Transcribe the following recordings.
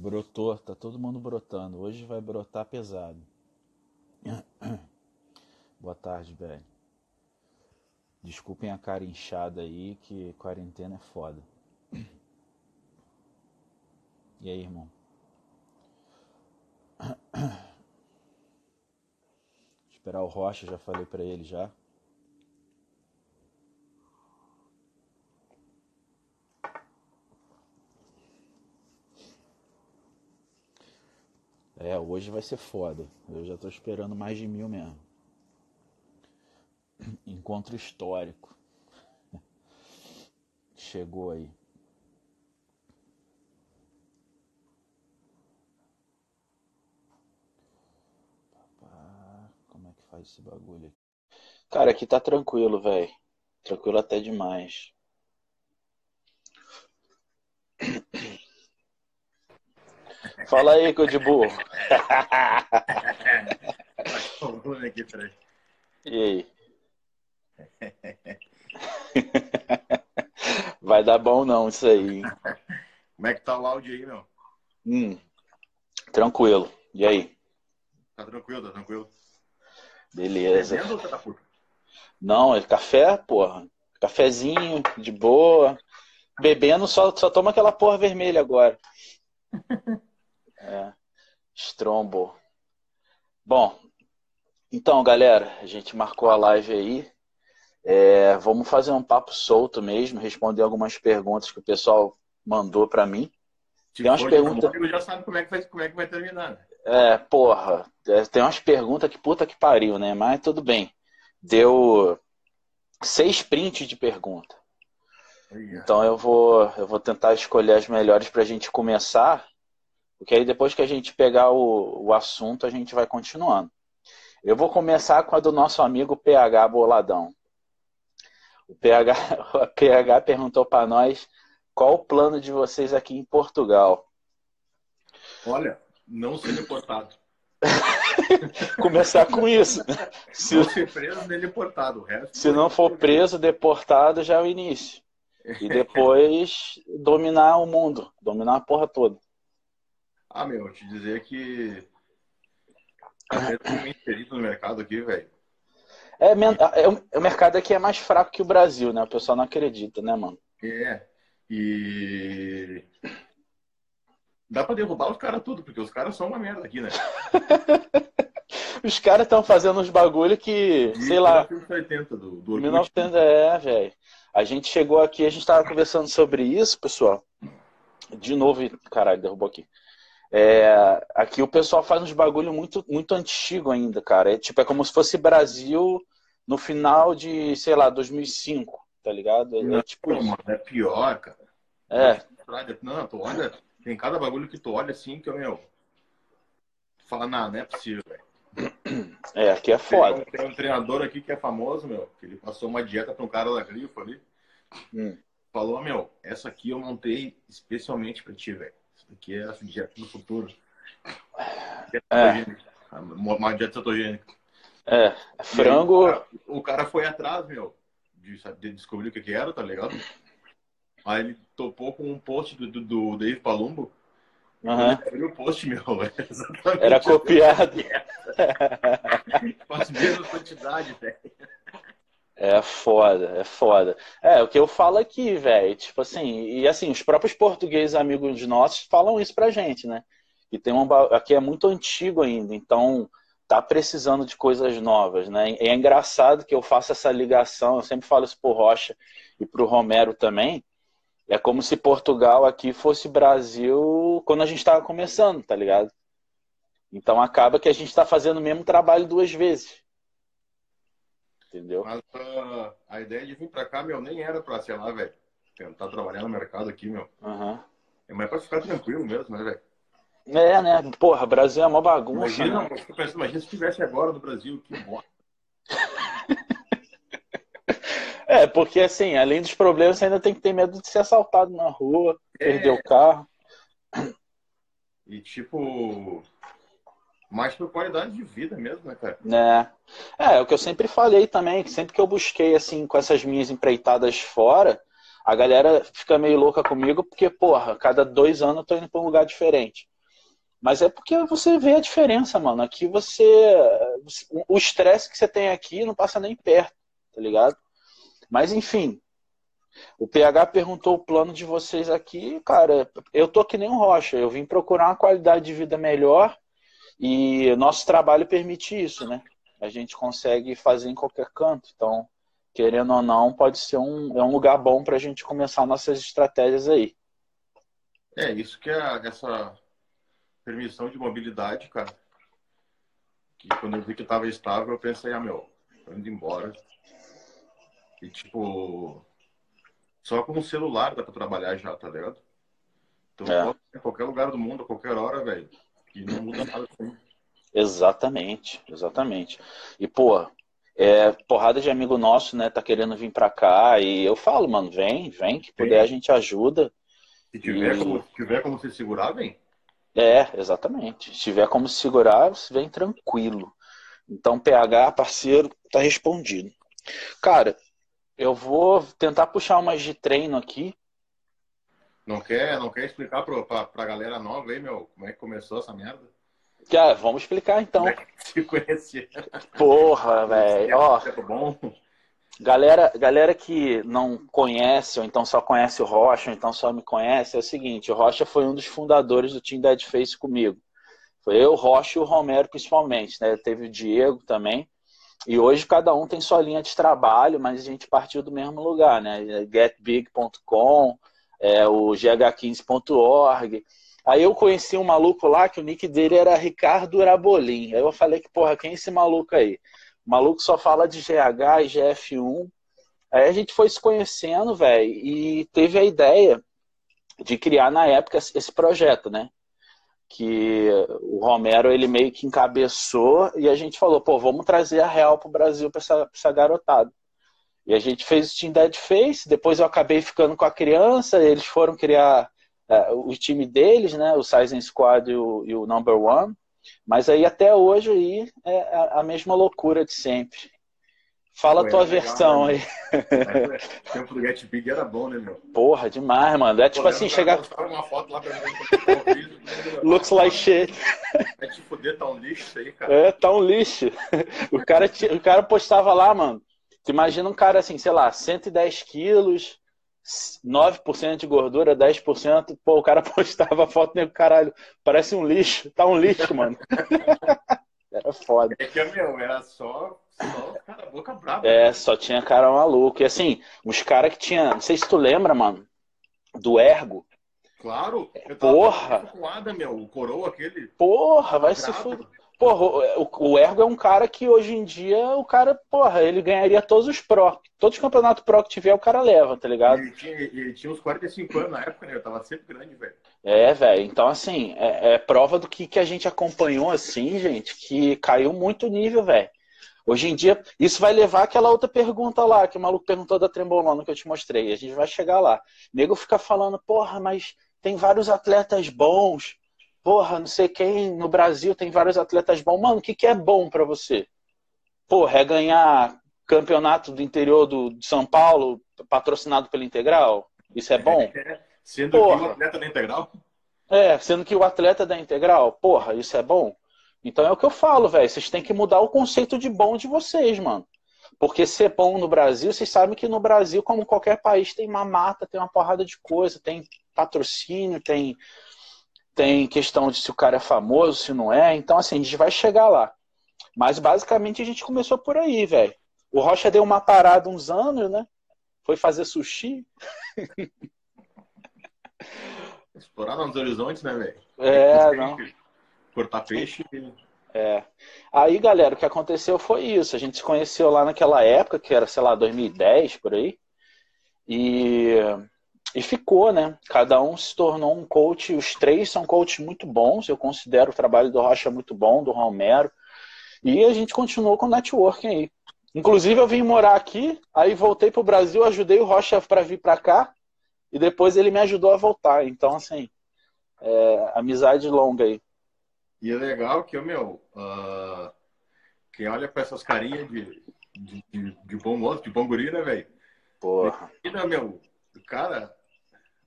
Brotou, tá todo mundo brotando. Hoje vai brotar pesado. Boa tarde, velho. Desculpem a cara inchada aí, que quarentena é foda. E aí, irmão? Esperar o Rocha, já falei pra ele já. É, hoje vai ser foda. Eu já tô esperando mais de mil mesmo. Encontro histórico. Chegou aí. Como é que faz esse bagulho aqui? Cara, aqui tá tranquilo, velho. Tranquilo até demais. Fala aí, burro. aqui, peraí. E aí? Vai dar bom não isso aí. Como é que tá o áudio aí, meu? Hum, tranquilo. E aí? Tá tranquilo, tá tranquilo. Beleza. Bebendo ou tá? Não, é café, porra. Cafezinho, de boa. Bebendo, só, só toma aquela porra vermelha agora. É. Strombo. Bom, então, galera, a gente marcou a live aí. É, vamos fazer um papo solto mesmo, responder algumas perguntas que o pessoal mandou pra mim. Se Tem umas perguntas- comigo, já sabe como é que vai, como é que vai terminar. né? É, porra, é, tem umas perguntas que puta que pariu, né? Mas tudo bem. Deu seis prints de pergunta. Então eu vou, eu vou tentar escolher as melhores pra gente começar, porque aí depois que a gente pegar o, o assunto, a gente vai continuando. Eu vou começar com a do nosso amigo PH Boladão. O PH, o PH perguntou pra nós qual o plano de vocês aqui em Portugal. Olha, não ser deportado. Começar com isso. Se, Não ser preso nem deportado. O resto. se não for preso, deportado, já é o início. E depois dominar o mundo, dominar a porra toda. Ah, meu, eu te dizer que. Eu tô inserido no mercado aqui, velho. É, men- é, o- o mercado aqui é mais fraco que o Brasil, né? O pessoal não acredita, né, mano? É. E. Dá pra derrubar os caras tudo, porque os caras são uma merda aqui, né? Os caras estão fazendo uns bagulho que, De sei lá, 1980 do, do Orkut. 1900, é, velho. A gente chegou aqui, a gente tava conversando sobre isso, pessoal. De novo, caralho, derrubou aqui. É, aqui o pessoal faz uns bagulho muito, muito antigo ainda, cara. É tipo, é como se fosse Brasil no final de, sei lá, 2005, tá ligado? É, é tipo isso. é pior, cara. É, Não, tu olha, tem cada bagulho que tu olha assim que eu, meu. Tu fala, não, não é possível, velho. é, aqui é foda. Tem um, tem um treinador aqui que é famoso, meu, que ele passou uma dieta pra um cara da Grifo ali. Hum. Falou, meu, essa aqui eu montei especialmente pra ti, velho. Daqui é a dieta do futuro. Dieta É. Uma dieta cetogênica. É, aí, frango. o, cara, o cara foi atrás, meu, de, de descobrir o que, que era, tá ligado? Aí ele topou com um post do, do, do Dave Palumbo. abriu o post, meu. é Era copiado. Faz menos quantidade, velho. É foda, é foda. É, o que eu falo aqui, velho, tipo assim, e assim, os próprios portugueses amigos nossos falam isso pra gente, né? E tem um, aqui é muito antigo ainda, então tá precisando de coisas novas, né? E é engraçado que eu faço essa ligação, eu sempre falo isso pro Rocha e pro Romero também, é como se Portugal aqui fosse Brasil quando a gente tava começando, tá ligado? Então acaba que a gente tá fazendo o mesmo trabalho duas vezes. Entendeu? Mas ah, a ideia de vir pra cá, meu, nem era pra, sei lá, velho, tentar trabalhar no mercado aqui, meu. Aham. É mais pra ficar tranquilo mesmo, né, velho? É, né? Porra, Brasil é uma bagunça. Imagina, né? pensando, imagina se estivesse agora no Brasil, que bosta. É, porque assim, além dos problemas, você ainda tem que ter medo de ser assaltado na rua, perder o carro. E tipo. Mais por qualidade de vida mesmo, né, cara? Né? É, é o que eu sempre falei também, que sempre que eu busquei, assim, com essas minhas empreitadas fora, a galera fica meio louca comigo, porque, porra, cada dois anos eu tô indo pra um lugar diferente. Mas é porque você vê a diferença, mano. Aqui você. O estresse que você tem aqui não passa nem perto, tá ligado? Mas enfim. O PH perguntou o plano de vocês aqui, cara. Eu tô que nem um rocha. Eu vim procurar uma qualidade de vida melhor e nosso trabalho permite isso, né? A gente consegue fazer em qualquer canto. Então, querendo ou não, pode ser um, é um lugar bom para a gente começar nossas estratégias aí. É, isso que é essa permissão de mobilidade, cara. Que quando eu vi que estava estável, eu pensei, ah, meu, tô indo embora. E, tipo, só com o celular dá pra trabalhar já, tá ligado? Então, é. em qualquer lugar do mundo, a qualquer hora, velho. E não muda nada assim. Exatamente, exatamente. E, pô, é, porrada de amigo nosso, né, tá querendo vir pra cá. E eu falo, mano, vem, vem, que puder a gente ajuda. Se tiver, e... como, se tiver como se segurar, vem. É, exatamente. Se tiver como se segurar, vem tranquilo. Então, PH, parceiro, tá respondido. Cara, eu vou tentar puxar umas de treino aqui. Não quer, não quer explicar pra, pra, pra galera nova aí, meu, como é que começou essa merda? Vamos explicar então. Como é que se conhecia? Porra, velho. Ó, bom. Galera, galera que não conhece, ou então só conhece o Rocha, ou então só me conhece, é o seguinte, o Rocha foi um dos fundadores do Team Dead Face comigo. Foi eu, o Rocha e o Romero principalmente, né? Teve o Diego também. E hoje cada um tem sua linha de trabalho, mas a gente partiu do mesmo lugar, né? Getbig.com, é, o gh15.org. Aí eu conheci um maluco lá que o nick dele era Ricardo Urabolim. Aí eu falei que, porra, quem é esse maluco aí? O maluco só fala de GH e GF1. Aí a gente foi se conhecendo, velho, e teve a ideia de criar na época esse projeto, né? Que o Romero ele meio que encabeçou e a gente falou, pô, vamos trazer a real pro Brasil pra essa, pra essa garotada. E a gente fez o Team Dead Face, depois eu acabei ficando com a criança, eles foram criar uh, o time deles, né? O Sizen Squad e o, e o Number One. Mas aí até hoje aí é a mesma loucura de sempre. Fala Pô, a tua legal, versão né, aí. O tempo do Get Big era bom, né, meu? Porra, demais, mano. É tipo Pô, assim, chegar. uma foto lá pra mim. Looks like shit. É fuder, tá um lixo aí, cara. É, tá um lixo. O cara, o cara postava lá, mano. Tu imagina um cara assim, sei lá, 110 quilos, 9% de gordura, 10%. Pô, o cara postava foto nego, caralho, parece um lixo. Tá um lixo, mano. era foda. É que, meu, era só, só cara boca brava. É, né? só tinha cara maluco. E assim, os caras que tinha. Não sei se tu lembra, mano, do Ergo. Claro, eu tava Porra! Meu, o coroa aquele. Porra, vai se fuder. Porra, o, Ergo é um cara que hoje em dia o cara, porra, ele ganharia todos os Pro. Todos os campeonatos Pro que tiver, o cara leva, tá ligado? Ele tinha, ele tinha uns 45 anos na época, né? Eu tava sempre grande, velho. É, velho. Então, assim, é, é, prova do que, que a gente acompanhou, assim, gente, que caiu muito o nível, velho. Hoje em dia, isso vai levar aquela outra pergunta lá, que o maluco perguntou da Trembolona que eu te mostrei. A gente vai chegar lá. O nego fica falando, porra, mas tem vários atletas bons porra, não sei quem, no Brasil tem vários atletas bons. Mano, o que, que é bom para você? Porra, é ganhar campeonato do interior do, de São Paulo, patrocinado pela Integral? Isso é bom? É, sendo porra. que o atleta da Integral? É, sendo que o atleta da Integral, porra, isso é bom? Então é o que eu falo, velho. Vocês têm que mudar o conceito de bom de vocês, mano. Porque ser bom no Brasil, vocês sabem que no Brasil, como qualquer país, tem uma mata, tem uma porrada de coisa, tem patrocínio, tem tem questão de se o cara é famoso, se não é. Então, assim, a gente vai chegar lá. Mas basicamente a gente começou por aí, velho. O Rocha deu uma parada uns anos, né? Foi fazer sushi. Explorar nos horizontes, né, velho? É, não. Cortar peixe. É. Aí, galera, o que aconteceu foi isso. A gente se conheceu lá naquela época, que era, sei lá, 2010, por aí. E e ficou, né? Cada um se tornou um coach. Os três são coaches muito bons. Eu considero o trabalho do Rocha muito bom, do Romero. E a gente continuou com o networking aí. Inclusive, eu vim morar aqui, aí voltei para o Brasil, ajudei o Rocha para vir para cá, e depois ele me ajudou a voltar. Então, assim, é, amizade longa aí. E é legal que, meu, uh, quem olha para essas carinhas de, de, de, de, bom moço, de bom guri, né, velho? Porra. E, meu, cara,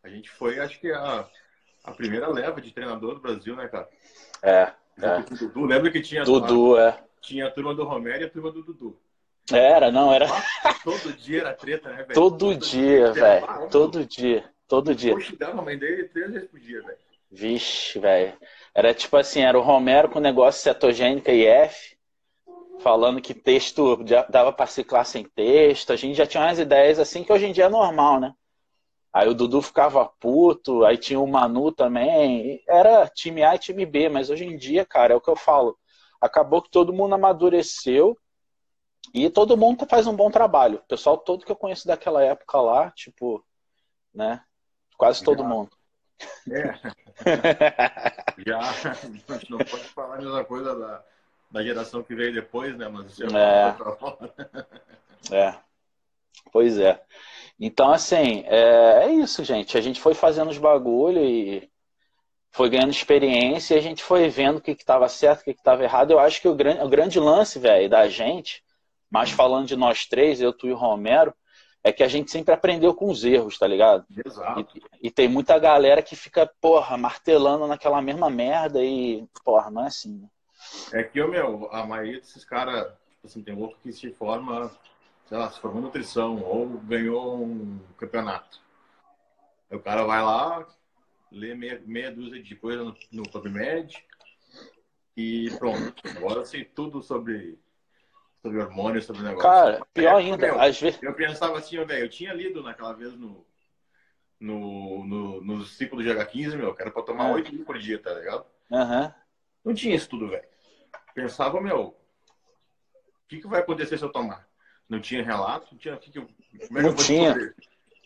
a gente foi, acho que há a primeira leva de treinador do Brasil, né, cara? É. é. Dudu, lembra que tinha Dudu, a, é. Tinha a turma do Romero e a turma do Dudu. Era, não, era. Todo dia era treta, né, velho? Todo, Todo, dia, velho. Todo dia. Todo dia. Eu a mãe dele três vezes por dia, velho. Vixe, velho. Era tipo assim, era o Romero com negócio cetogênica e F, falando que texto dava para ciclar sem texto. A gente já tinha umas ideias assim que hoje em dia é normal, né? Aí o Dudu ficava puto, aí tinha o Manu também. Era time A e time B, mas hoje em dia, cara, é o que eu falo. Acabou que todo mundo amadureceu e todo mundo faz um bom trabalho. O pessoal todo que eu conheço daquela época lá, tipo, né? Quase todo mundo. É. Já, a gente não pode falar a mesma coisa da, da geração que veio depois, né? Mas isso é, é. é. Pois é. Então, assim, é, é isso, gente. A gente foi fazendo os bagulho e foi ganhando experiência e a gente foi vendo o que estava certo, o que estava errado. Eu acho que o grande, o grande lance, velho, da gente, mas falando de nós três, eu, tu e o Romero, é que a gente sempre aprendeu com os erros, tá ligado? Exato. E, e, tem muita galera que fica, porra, martelando naquela mesma merda e, porra, não é assim, né? É que, meu, a maioria desses caras, tipo assim, tem louco que se forma sei lá, se formou nutrição ou ganhou um campeonato. Aí o cara vai lá, lê meia, meia dúzia de coisa no, no PubMed e pronto. Agora sei tudo sobre, sobre hormônios, sobre negócio. Cara, pior é, ainda, meu, às vezes. Eu pensava assim, velho, eu tinha lido naquela vez no, no, no, no ciclo do GH15, meu, que era pra tomar 8 mil por dia, tá ligado? Uhum. Não tinha isso tudo, velho. Pensava, meu, o que, que vai acontecer se eu tomar? Não tinha relato? Não tinha. Que, como é não tinha.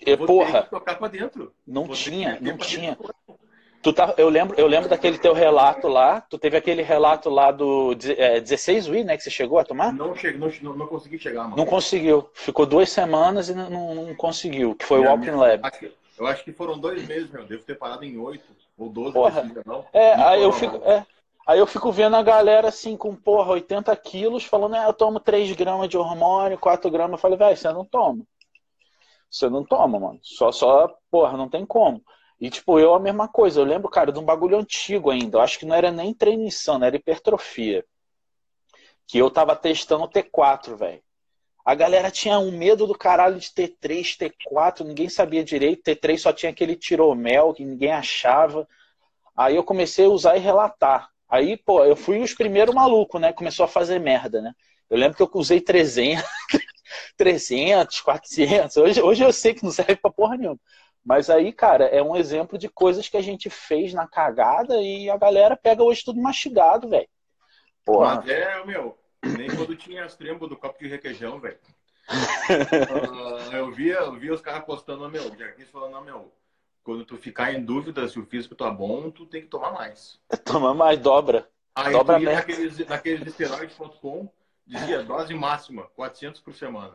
E, porra, tocar pra dentro. Não Vou tinha, não tinha. Tu tá, eu, lembro, eu lembro daquele teu relato lá. Tu teve aquele relato lá do é, 16 Wii, né? Que você chegou a tomar? Não, cheguei, não, não, não consegui chegar, mano. Não conseguiu. Ficou duas semanas e não, não conseguiu. Que foi o Walking Lab. Eu acho que foram dois meses, meu. Devo ter parado em oito ou doze. Porra. Não. É, aí eu fico. É, Aí eu fico vendo a galera assim com, porra, 80 quilos, falando, é, eu tomo 3 gramas de hormônio, 4 gramas. Eu falei, velho, você não toma. Você não toma, mano. Só, só, porra, não tem como. E, tipo, eu a mesma coisa. Eu lembro, cara, de um bagulho antigo ainda. Eu acho que não era nem treino insano, era hipertrofia. Que eu tava testando o T4, velho. A galera tinha um medo do caralho de T3, T4, ninguém sabia direito. T3 só tinha aquele tiromel que ninguém achava. Aí eu comecei a usar e relatar. Aí, pô, eu fui os primeiros malucos, né? Começou a fazer merda, né? Eu lembro que eu usei 300, 300, 400. Hoje, hoje eu sei que não serve pra porra nenhuma. Mas aí, cara, é um exemplo de coisas que a gente fez na cagada e a galera pega hoje tudo mastigado, velho. Porra. Mas é, meu, nem quando tinha as trembos do copo de requeijão, velho. uh, eu, via, eu via os caras postando, meu, quis falando, meu, quando tu ficar em dúvida se o físico tá bom, tu tem que tomar mais. Toma mais, dobra. Aí dobra tu ia naqueles, naqueles esteroides.com, dizia dose máxima, 400 por semana.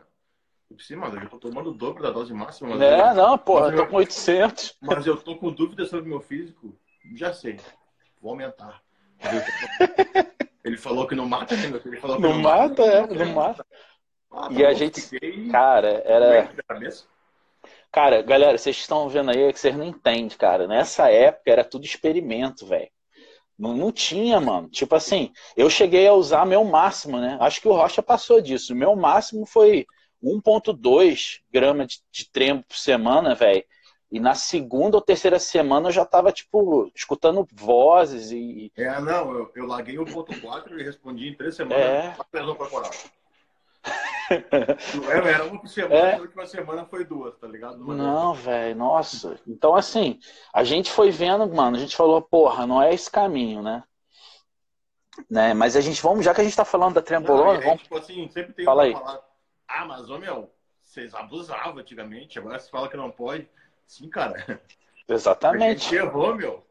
Eu pensei, mano, eu tô tomando o dobro da dose máxima. é, eu, não, porra, eu tô com 800. Mas eu tô com dúvida sobre o meu físico, já sei, vou aumentar. Ele falou que não mata, né? Ele falou não, não mata, mata, é, não mata. Ah, e tá a gente, fiquei... cara, era... Cara, galera, vocês estão vendo aí é que vocês não entendem, cara. Nessa época era tudo experimento, velho. Não, não tinha, mano. Tipo assim, eu cheguei a usar meu máximo, né? Acho que o Rocha passou disso. O meu máximo foi 1,2 gramas de, de trembo por semana, velho. E na segunda ou terceira semana eu já tava, tipo, escutando vozes e. É, não, eu, eu larguei 1,4 e respondi em três semanas. É. Perdão corporal. Não era, era uma por semana, é. a última semana foi duas, tá ligado? Uma não, velho, nossa. Então, assim, a gente foi vendo, mano, a gente falou, porra, não é esse caminho, né? né? Mas a gente, vamos, já que a gente tá falando da trembolona, é, vamos... Tipo assim, sempre tem Fala aí. Falar, ah, mas, ô, meu, vocês abusavam antigamente, agora você fala que não pode. Sim, cara. Exatamente. A gente errou, meu.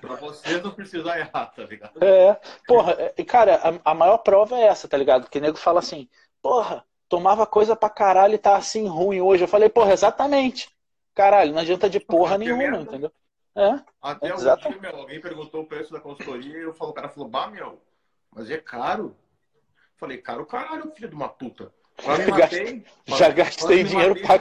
Pra vocês não precisar errar, tá ligado? É, porra, e cara, a, a maior prova é essa, tá ligado? Que o nego fala assim, porra, tomava coisa pra caralho e tá assim ruim hoje. Eu falei, porra, exatamente. Caralho, não adianta de porra nenhuma, entendeu? É, Até o dia, meu, alguém perguntou o preço da consultoria e eu falo, o cara falou, bah, meu, mas é caro. Falei, caro caralho, filho de uma puta. Matei, já gastei dinheiro pra...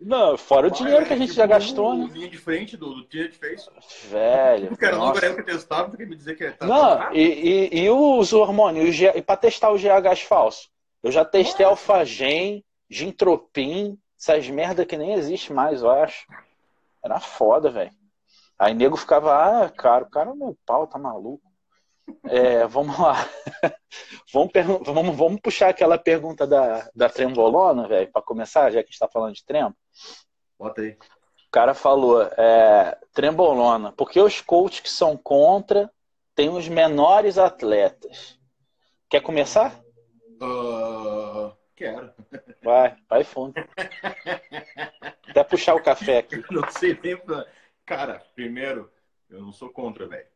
Não, fora o dinheiro que a gente tipo, já gastou, né? linha de frente do, do que fez. Velho. Que testava, quer me dizer que é. Tá não, e, e, e, os hormônios, e pra testar o GH falso? Eu já testei Nossa. Alfagen, Gintropin, essas merda que nem existe mais, eu acho. Era foda, velho. Aí nego ficava, ah, cara, o cara é meu pau, tá maluco. É, vamos lá. vamos, vamos, vamos puxar aquela pergunta da, da trembolona, velho, para começar, já que a gente tá falando de trembo. Bota aí. O cara falou, é, trembolona, porque os coaches que são contra têm os menores atletas. Quer começar? Uh, quero. Vai, vai fundo. Até puxar o café aqui. Não sei nem. Cara, primeiro, eu não sou contra, velho.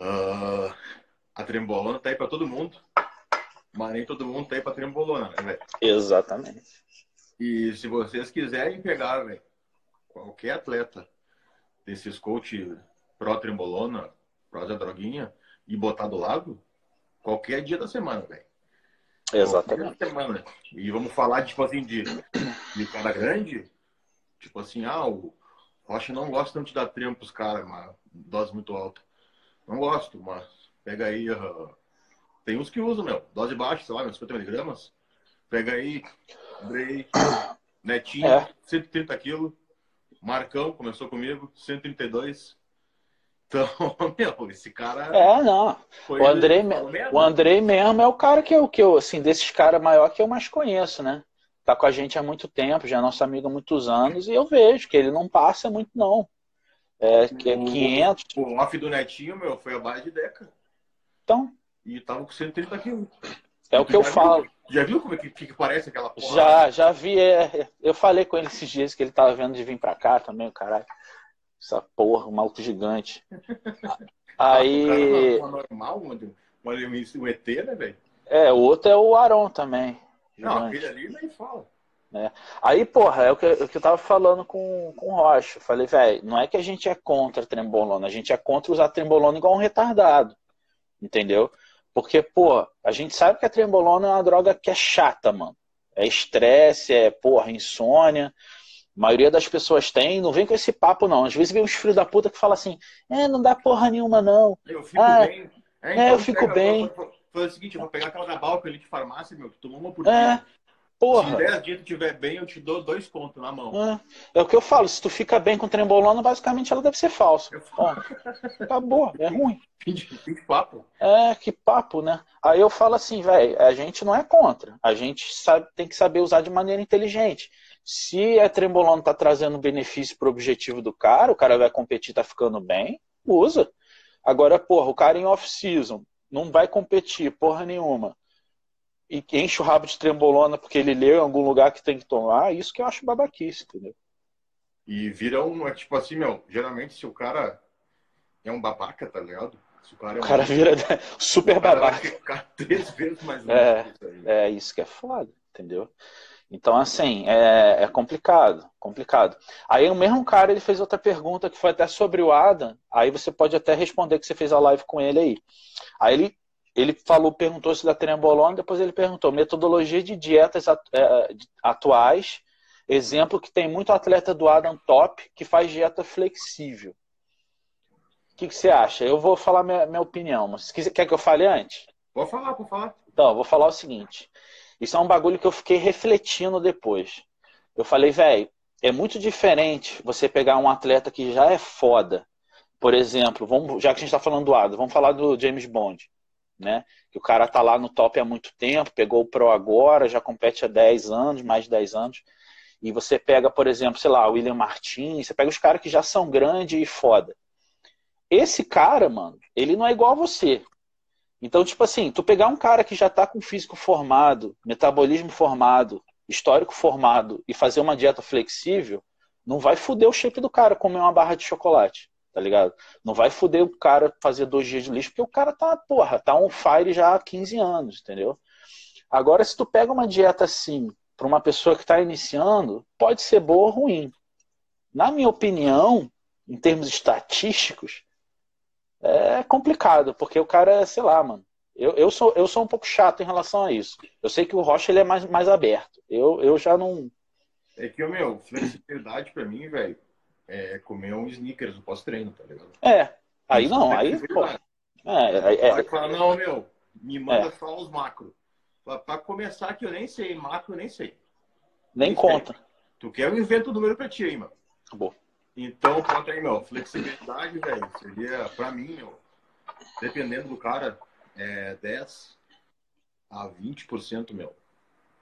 Uh, a trembolona tá aí para todo mundo, mas nem todo mundo tá aí para trembolona, né, velho? Exatamente. E se vocês quiserem pegar, velho, qualquer atleta desses coach pró trembolona, pró da droguinha e botar do lado, qualquer dia da semana, velho. Exatamente. Semana. E vamos falar, tipo assim, de, de cara grande, tipo assim, ah, o Rocha não gosta tanto de dar trempo pros caras, uma dose muito alta. Não gosto, mas pega aí. Uh, tem uns que usam, meu. Dose baixa, sei lá, 50 miligramas. Pega aí, Andrei, Netinho, é. 130 quilos. Marcão começou comigo, 132. Então, meu, esse cara. É, não. O Andrei, o Andrei mesmo é o cara que eu, que eu assim, desses caras maior que eu mais conheço, né? Tá com a gente há muito tempo, já é nosso amigo há muitos anos, e eu vejo que ele não passa muito, não. É, que é 500. O off do Netinho, meu, foi a base de Deca. Então. E tava com 130 quilos. É o que eu viu, falo. Já viu como é que, que, parece aquela porra? Já, já vi. É, eu falei com ele esses dias que ele tava vendo de vir pra cá também, o caralho. Essa porra, um maluco gigante. Aí. Uma, normal, um ET, né, velho? É, o outro é o Aron também. Gigante. Não, aquele ali nem fala. Né? Aí, porra, é o que, o que eu tava falando com, com o Rocha. Falei, velho, não é que a gente é contra a trembolona, a gente é contra usar trembolona igual um retardado. Entendeu? Porque, pô, a gente sabe que a trembolona é uma droga que é chata, mano. É estresse, é, porra, insônia. A maioria das pessoas tem, não vem com esse papo, não. Às vezes vem uns filhos da puta que fala assim, é, não dá porra nenhuma, não. Eu fico ah, bem. É, então, é eu fico pega, bem. Foi o seguinte, eu vou pegar aquela da Balca ali de farmácia, meu, tu tomou uma por é, dia. Porra. Se 10 dias tu estiver bem, eu te dou dois pontos na mão. É. é. o que eu falo, se tu fica bem com trembolona, basicamente ela deve ser falsa. Acabou, é ruim. Que papo. É, que papo, né? Aí eu falo assim, velho, a gente não é contra. A gente sabe, tem que saber usar de maneira inteligente. Se a trembolona tá trazendo benefício pro objetivo do cara, o cara vai competir, tá ficando bem, usa. Agora, porra, o cara em off-season não vai competir, porra nenhuma e enche o rabo de trembolona porque ele leu em algum lugar que tem que tomar, isso que eu acho babaquice, entendeu? E vira um, é tipo assim, meu, geralmente se o cara é um babaca, tá ligado? Se o cara, é um o cara vira super o cara babaca. Ficar três vezes mais é, isso é isso que é foda, entendeu? Então, assim, é, é, complicado, complicado. Aí o mesmo cara, ele fez outra pergunta que foi até sobre o Adam, aí você pode até responder que você fez a live com ele aí. Aí ele ele falou, perguntou se da trembolona, depois ele perguntou metodologia de dietas é, atuais, exemplo que tem muito atleta do Adam Top que faz dieta flexível. O que, que você acha? Eu vou falar minha, minha opinião, mas quer que eu fale antes? Vou falar, vou falar. Então, eu vou falar o seguinte. Isso é um bagulho que eu fiquei refletindo depois. Eu falei, velho, é muito diferente você pegar um atleta que já é foda. Por exemplo, vamos, já que a gente está falando do Adam, vamos falar do James Bond né? Que o cara tá lá no top há muito tempo, pegou o Pro agora, já compete há 10 anos, mais de 10 anos. E você pega, por exemplo, sei lá, o William Martins, você pega os caras que já são grandes e foda. Esse cara, mano, ele não é igual a você. Então, tipo assim, tu pegar um cara que já tá com físico formado, metabolismo formado, histórico formado e fazer uma dieta flexível, não vai foder o shape do cara comer uma barra de chocolate tá ligado? Não vai foder o cara fazer dois dias de lixo, porque o cara tá, porra, tá on fire já há 15 anos, entendeu? Agora, se tu pega uma dieta assim, para uma pessoa que está iniciando, pode ser boa ou ruim. Na minha opinião, em termos estatísticos, é complicado, porque o cara, sei lá, mano, Eu, eu, sou, eu sou um pouco chato em relação a isso. Eu sei que o Rocha ele é mais, mais aberto. Eu, eu já não. É que, meu, flexibilidade pra mim, velho, é comer um sneakers no pós-treino, tá ligado? É. Aí não, aí, pô. É, é, é. Vai falar, não, meu, me manda é. só os macro. Pra começar, que eu nem sei, macro eu nem sei. Nem, nem conta. Sei. Tu quer, eu invento o número pra ti aí, mano. Acabou. Então, pronto aí, meu. Flexibilidade, velho, seria, pra mim, meu, dependendo do cara, é 10 a 20%, meu,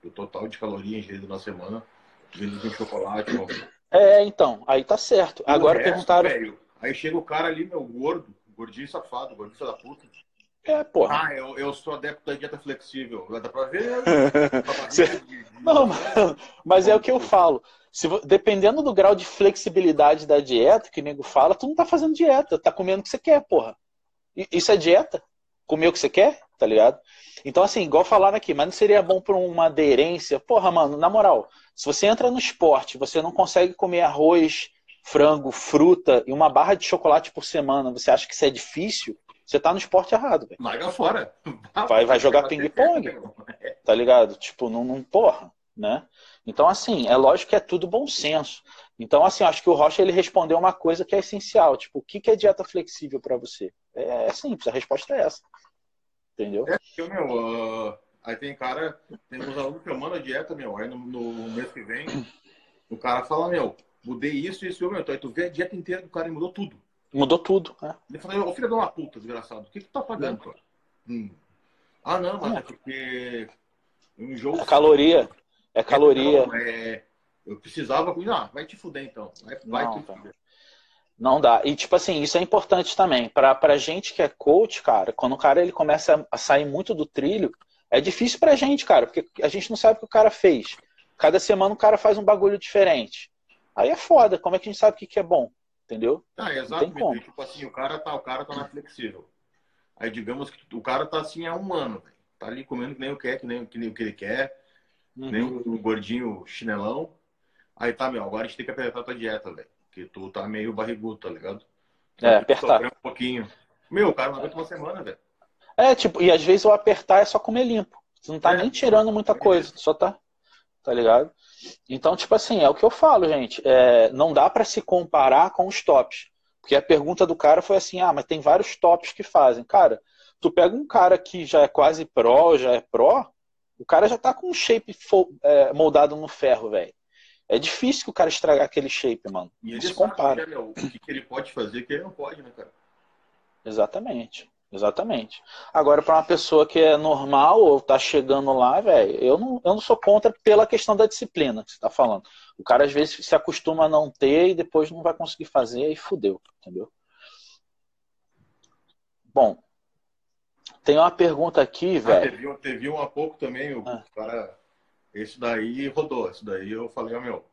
do total de caloria ingerido na semana, vindo de chocolate. Meu. É, então, aí tá certo. O Agora resto, perguntaram. Aí chega o cara ali, meu, gordo, gordinho safado, gordinho da puta. É, porra. Ah, eu, eu sou adepto da dieta flexível. Dá pra ver? Não, mas, é o que eu falo. Se, dependendo do grau de flexibilidade da dieta que o nego fala, tu não tá fazendo dieta, tá comendo o que você quer, porra. Isso é dieta? Comer o que você quer, tá ligado? Então, assim, igual falaram aqui, mas não seria bom por uma aderência? Porra, mano, na moral, se você entra no esporte, você não consegue comer arroz, frango, fruta e uma barra de chocolate por semana, você acha que isso é difícil? Você tá no esporte errado, velho. Larga fora. Vai, vai jogar ping-pong. Tá ligado? Tipo, não, não porra, né? Então, assim, é lógico que é tudo bom senso. Então, assim, acho que o Rocha ele respondeu uma coisa que é essencial. Tipo, o que é dieta flexível para você? É, é, simples, a resposta é essa. Entendeu? É, eu, meu, uh, aí tem cara, tem uns alunos que eu mando a dieta, meu, aí no, no, mês que vem, o cara fala, meu, mudei isso, isso, meu, então aí tu vê a dieta inteira do cara e mudou tudo. Mudou tudo. É. Ele falou, ô filho de uma puta, desgraçado, o que, que tu tá pagando, cara? Hum. Ah, não, mas é, porque um jogo. É caloria. É caloria. Não, é... Eu precisava. Não, vai te fuder então. Vai, vai não, te tá. fuder. Não dá. E, tipo assim, isso é importante também. Pra, pra gente que é coach, cara, quando o cara ele começa a sair muito do trilho, é difícil pra gente, cara, porque a gente não sabe o que o cara fez. Cada semana o cara faz um bagulho diferente. Aí é foda. Como é que a gente sabe o que, que é bom? Entendeu? Ah, exatamente. Tipo assim, o cara tá, o cara tá na flexível. Aí digamos que o cara tá assim há um ano, véio. Tá ali comendo que nem o quer, que nem, que nem o que ele quer, uhum. nem o gordinho chinelão. Aí tá, meu, agora a gente tem que apertar a tua dieta, velho. Que tu tá meio barrigudo, tá ligado? é, apertar. Um pouquinho. Meu, o cara não aguenta uma semana, velho. É, tipo, e às vezes o apertar é só comer limpo. Você não tá é, nem tirando muita coisa, só tá. Tá ligado? Então, tipo assim, é o que eu falo, gente. É, não dá para se comparar com os tops. Porque a pergunta do cara foi assim: ah, mas tem vários tops que fazem. Cara, tu pega um cara que já é quase pró, já é pró, o cara já tá com um shape é, moldado no ferro, velho. É difícil que o cara estragar aquele shape, mano. E ele se compara. Que, o que, ele pode fazer que ele não pode, né, cara? Exatamente. Exatamente. Agora, para uma pessoa que é normal ou tá chegando lá, velho, eu não, eu não sou contra pela questão da disciplina que você tá falando. O cara às vezes se acostuma a não ter e depois não vai conseguir fazer e fudeu, entendeu? Bom, tem uma pergunta aqui, ah, velho. teve, teve um há pouco também, o ah. cara. Esse daí rodou. Esse daí eu falei, ó, meu.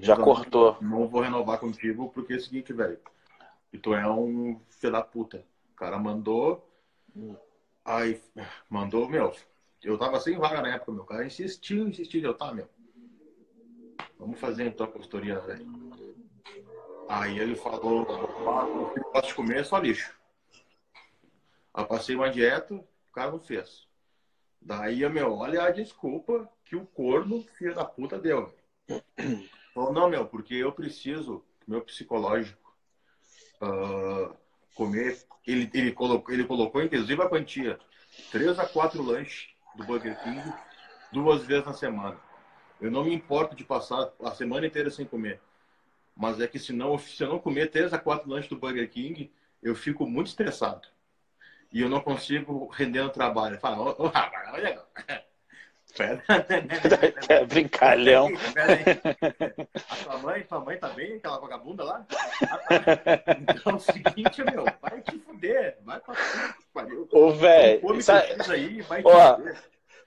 Já cortou. Não, não vou renovar contigo porque é o seguinte, velho. E tu é um filho da puta. Cara mandou. Aí, mandou, meu. Eu tava sem vaga na época, meu. O cara insistiu, insistiu. Eu, tá, meu. Vamos fazer então a consultoria, velho. Aí ele falou: o que posso comer é só lixo. Aí passei uma dieta, o cara não fez. Daí, meu, olha a desculpa que o corno, filho da puta, deu. Falou, não, meu, porque eu preciso, meu psicológico, uh, comer. Ele, ele, colocou, ele colocou, inclusive, a quantia: três a quatro lanches do Burger King duas vezes na semana. Eu não me importo de passar a semana inteira sem comer. Mas é que se, não, se eu não comer três a quatro lanches do Burger King, eu fico muito estressado e eu não consigo render no trabalho. Fala, ô olha. é brincalhão. A tua mãe, tua mãe tá bem, aquela vagabunda lá? Então é o seguinte, meu, vai te fuder, vai pra pariu. Ô, velho, aí, vai te Ó, fuder.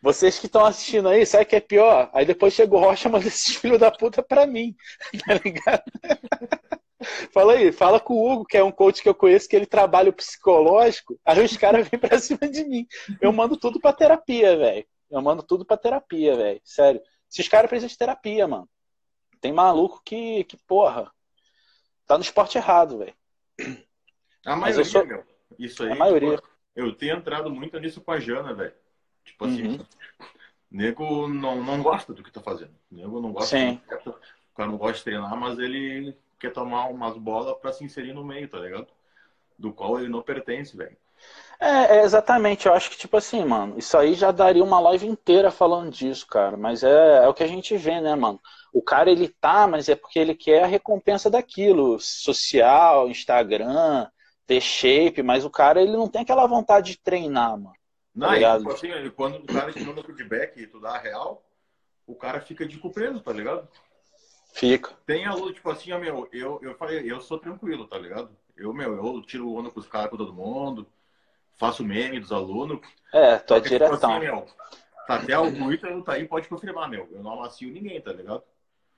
Vocês que estão assistindo aí, sabe o que é pior? Aí depois chega o Rocha, manda esses filhos da puta pra mim. Tá ligado? Fala aí, fala com o Hugo, que é um coach que eu conheço, que ele trabalha o psicológico. Aí os caras vêm pra cima de mim. Eu mando tudo pra terapia, velho. Eu mando tudo pra terapia, velho. Sério. Esses caras precisam de terapia, mano. Tem maluco que, que porra, tá no esporte errado, velho. A maioria, sou... meu. Isso aí. A maioria. eu tenho entrado muito nisso com a Jana, velho. Tipo assim, uhum. nego não, não gosta do que tá fazendo. Nego não gosta. Sim. Do... O cara não gosta de treinar, mas ele quer tomar umas bolas para se inserir no meio, tá ligado? Do qual ele não pertence, velho. É, é, exatamente. Eu acho que, tipo assim, mano, isso aí já daria uma live inteira falando disso, cara. Mas é, é o que a gente vê, né, mano? O cara, ele tá, mas é porque ele quer a recompensa daquilo. Social, Instagram, ter shape. Mas o cara, ele não tem aquela vontade de treinar, mano. Tá não, tá tipo assim, quando o cara te manda feedback e tu dá a real, o cara fica de cu preso, tá ligado? Fica. Tem aluno, tipo assim, ó, meu, eu, eu falei, eu sou tranquilo, tá ligado? Eu, meu, eu tiro onda com os caras, com todo mundo faço meme dos alunos. É, tô é. Tipo assim, meu, tá até o Twitter tá aí, pode confirmar, meu. Eu não amacio ninguém, tá ligado?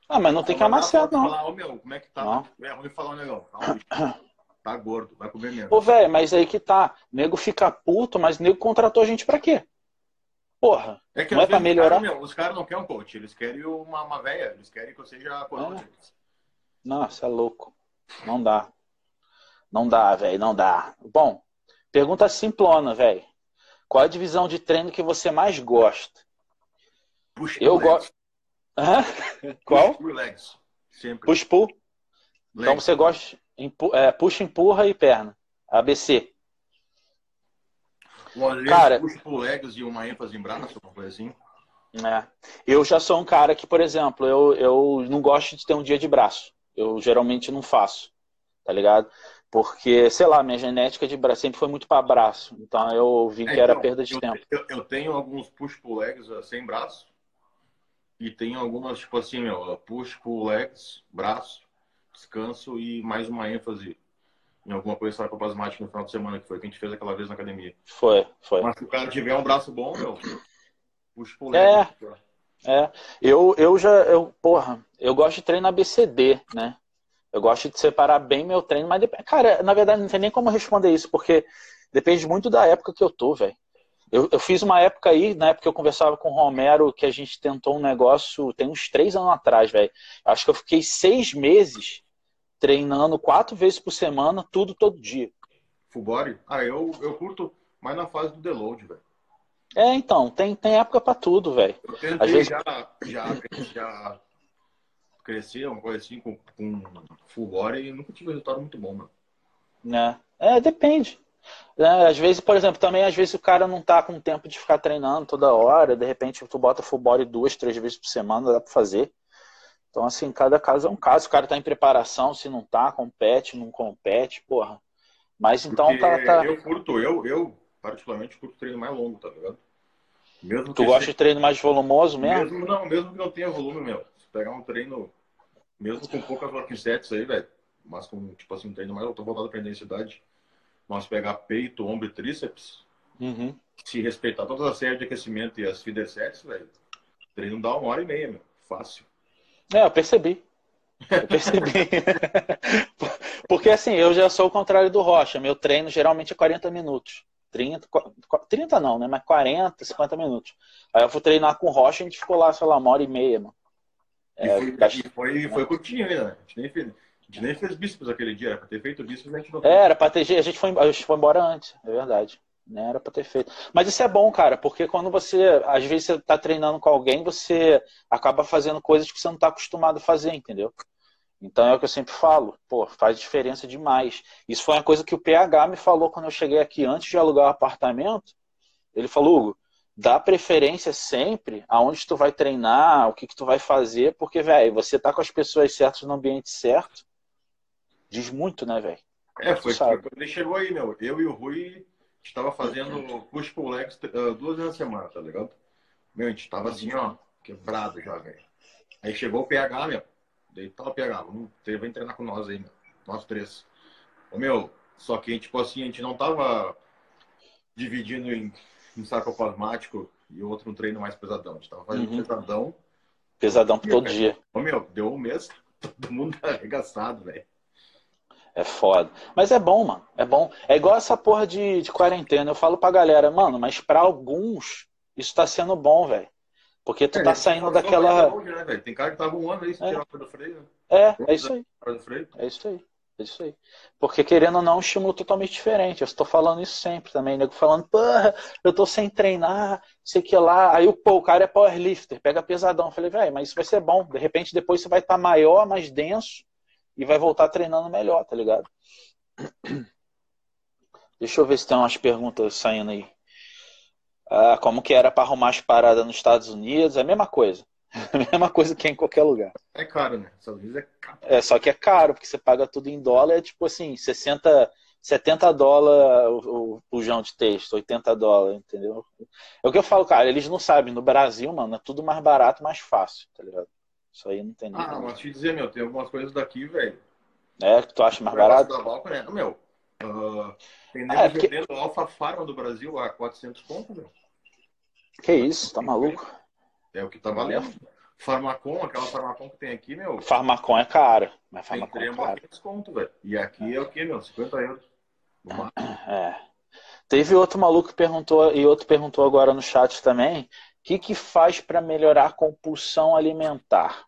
Ah, mas não tem que amaciar, não. Falar, oh, meu, como é que tá? Não. É ruim falar um negócio. Tá, tá gordo, vai comer mesmo. Ô, velho, mas aí que tá. Nego fica puto, mas nego contratou a gente pra quê? Porra. É que não é pra melhorar? Cara, meu, os caras não querem um coach, eles querem uma, uma velha, eles querem que eu seja a é. Nossa, é louco. Não dá. Não dá, velho, não dá. Bom, Pergunta simplona, velho. Qual a divisão de treino que você mais gosta? Push Eu gosto. Qual? Push legs. Sempre. Push pull. Legs. Então você gosta é, puxa, empurra e perna. ABC. Cara, push pull legs e uma ênfase em braço, uma coisa assim. É. Eu já sou um cara que, por exemplo, eu, eu não gosto de ter um dia de braço. Eu geralmente não faço. Tá ligado? Porque, sei lá, minha genética de braço sempre foi muito para braço. Então eu vi que é, era então, perda de eu, tempo. Eu, eu, tenho alguns push pull legs uh, sem braço. E tenho algumas, tipo assim, meu, push pull legs, braço, descanso e mais uma ênfase em alguma coisa sarcoplasmática no final de semana, que foi o que a gente fez aquela vez na academia. Foi, foi. Mas se o cara tiver um braço bom, meu, pull legs. É, é. Eu, eu já, eu, porra, eu gosto de treinar BCD, né? Eu gosto de separar bem meu treino, mas, cara, na verdade não tem nem como responder isso, porque depende muito da época que eu tô, velho. Eu, eu, fiz uma época aí, na época que eu conversava com o Romero, que a gente tentou um negócio, tem uns três anos atrás, velho. Acho que eu fiquei seis meses treinando quatro vezes por semana, tudo todo dia. Full Ah, eu, eu curto mais na fase do deload, velho. É, então, tem, tem época para tudo, velho. Eu tentei Às vezes... já, já, já crescer, uma coisa assim, com, com full body, e nunca tive resultado muito bom, mano. É, é depende. É, às vezes, por exemplo, também às vezes o cara não tá com tempo de ficar treinando toda hora, de repente tu bota full body duas, três vezes por semana, dá pra fazer. Então, assim, cada caso é um caso. O cara tá em preparação, se não tá, compete, não compete, porra. Mas então Porque tá, tá, Eu curto, eu, eu particularmente curto treino mais longo, tá ligado? Mesmo tu gosta de treino mais volumoso mesmo? mesmo? Não, mesmo que não tenha volume, meu pegar um treino, mesmo com poucas walking sets aí, velho, mas com, tipo assim, um treino mais, eu tô voltado pra intensidade, mas pegar peito, ombro e tríceps, uhum. se respeitar todas as séries de aquecimento e as feeder sets, velho, treino dá uma hora e meia, meu, fácil. É, eu percebi. Eu percebi. Porque assim, eu já sou o contrário do Rocha. Meu treino geralmente é 40 minutos. 30, 30 não, né? Mas 40, 50 minutos. Aí eu fui treinar com o Rocha e a gente ficou lá, sei lá, uma hora e meia, mano. É, e foi, e foi, foi curtinho ainda, né? A gente nem fez, a gente nem fez bíceps aquele dia, era pra ter feito bíceps, a gente não fez. É, era pra ter, a gente foi, a gente foi embora antes, é verdade. Né? Era pra ter feito. Mas isso é bom, cara, porque quando você, às vezes você tá treinando com alguém, você acaba fazendo coisas que você não tá acostumado a fazer, entendeu? Então é o que eu sempre falo, pô, faz diferença demais. Isso foi uma coisa que o PH me falou quando eu cheguei aqui antes de alugar o apartamento. Ele falou, Hugo, dá preferência sempre aonde tu vai treinar, o que, que tu vai fazer, porque, velho, você tá com as pessoas certas no ambiente certo, diz muito, né, velho? É, foi, foi quando ele chegou aí, meu. Eu e o Rui estava fazendo push pull legs uh, duas vezes na semana, tá ligado? Meu, a gente tava assim, ó, quebrado já, velho. Aí chegou o PH, meu. Daí tá o PH, vamos, vem treinar com nós aí, meu. Nós três. Ô, meu, só que, tipo assim, a gente não tava dividindo em um sarcoplasmático e outro um treino mais pesadão. A gente tava fazendo uhum. pesadão. Pesadão todo dia. Ô, meu, deu um mês, todo mundo tá arregaçado, velho. É foda. Mas é bom, mano. É bom. É igual essa porra de, de quarentena. Eu falo pra galera, mano, mas para alguns isso tá sendo bom, velho. Porque tu é, tá saindo daquela. Longe, né, Tem cara que tava um ano aí sem é. tirar do freio. Né? É, é isso aí. É isso aí. É isso aí. Porque querendo ou não, é um estímulo totalmente diferente. Eu estou falando isso sempre também, nego falando, porra, eu tô sem treinar, sei que lá. Aí pô, o cara é powerlifter, pega pesadão. Eu falei, velho, mas isso vai ser bom. De repente depois você vai estar tá maior, mais denso e vai voltar treinando melhor, tá ligado? Deixa eu ver se tem umas perguntas saindo aí. Ah, como que era para arrumar as paradas nos Estados Unidos? É a mesma coisa. A mesma coisa que é em qualquer lugar. É caro, né? Estados Unidos é caro. É, só que é caro, porque você paga tudo em dólar, é tipo assim, 60, 70 dólares o, o pujão de texto, 80 dólares, entendeu? É o que eu falo, cara, eles não sabem, no Brasil, mano, é tudo mais barato, mais fácil, tá ligado? Isso aí não tem nem. Ah, mas te dizer, meu, tem algumas coisas daqui, velho. É, que tu acha mais barato? Da Valco, né? Meu, uh, tem nego ah, é, porque... vendendo Alfa Farma do Brasil a 400 conto, meu. Que isso, tá maluco? É o que tá valendo. Farmacon, aquela Farmacon que tem aqui, meu. Farmacon é caro. Mas Farmacon é caro. desconto, velho. E aqui é o que, meu? 50 euros. É. Teve outro maluco que perguntou, e outro perguntou agora no chat também, o que, que faz para melhorar a compulsão alimentar?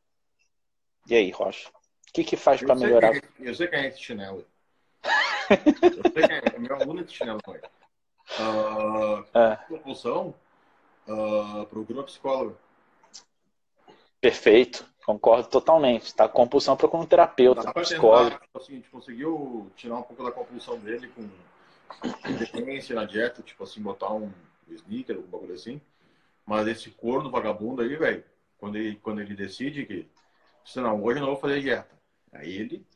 E aí, Rocha? O que, que faz para melhorar? É, eu sei quem é esse chinelo. eu sei quem é, é meu aluno de chinelo. Uh, é. Compulsão, uh, procura psicólogo. Perfeito, concordo totalmente. Tá? Compulsão procura um terapeuta, psicólogo. Tentar, tipo assim, a gente conseguiu tirar um pouco da compulsão dele com dependência na dieta, tipo assim, botar um sneaker, algum bagulho assim. Mas esse corno vagabundo aí, velho, quando ele, quando ele decide que, não, hoje eu não vou fazer dieta. Aí ele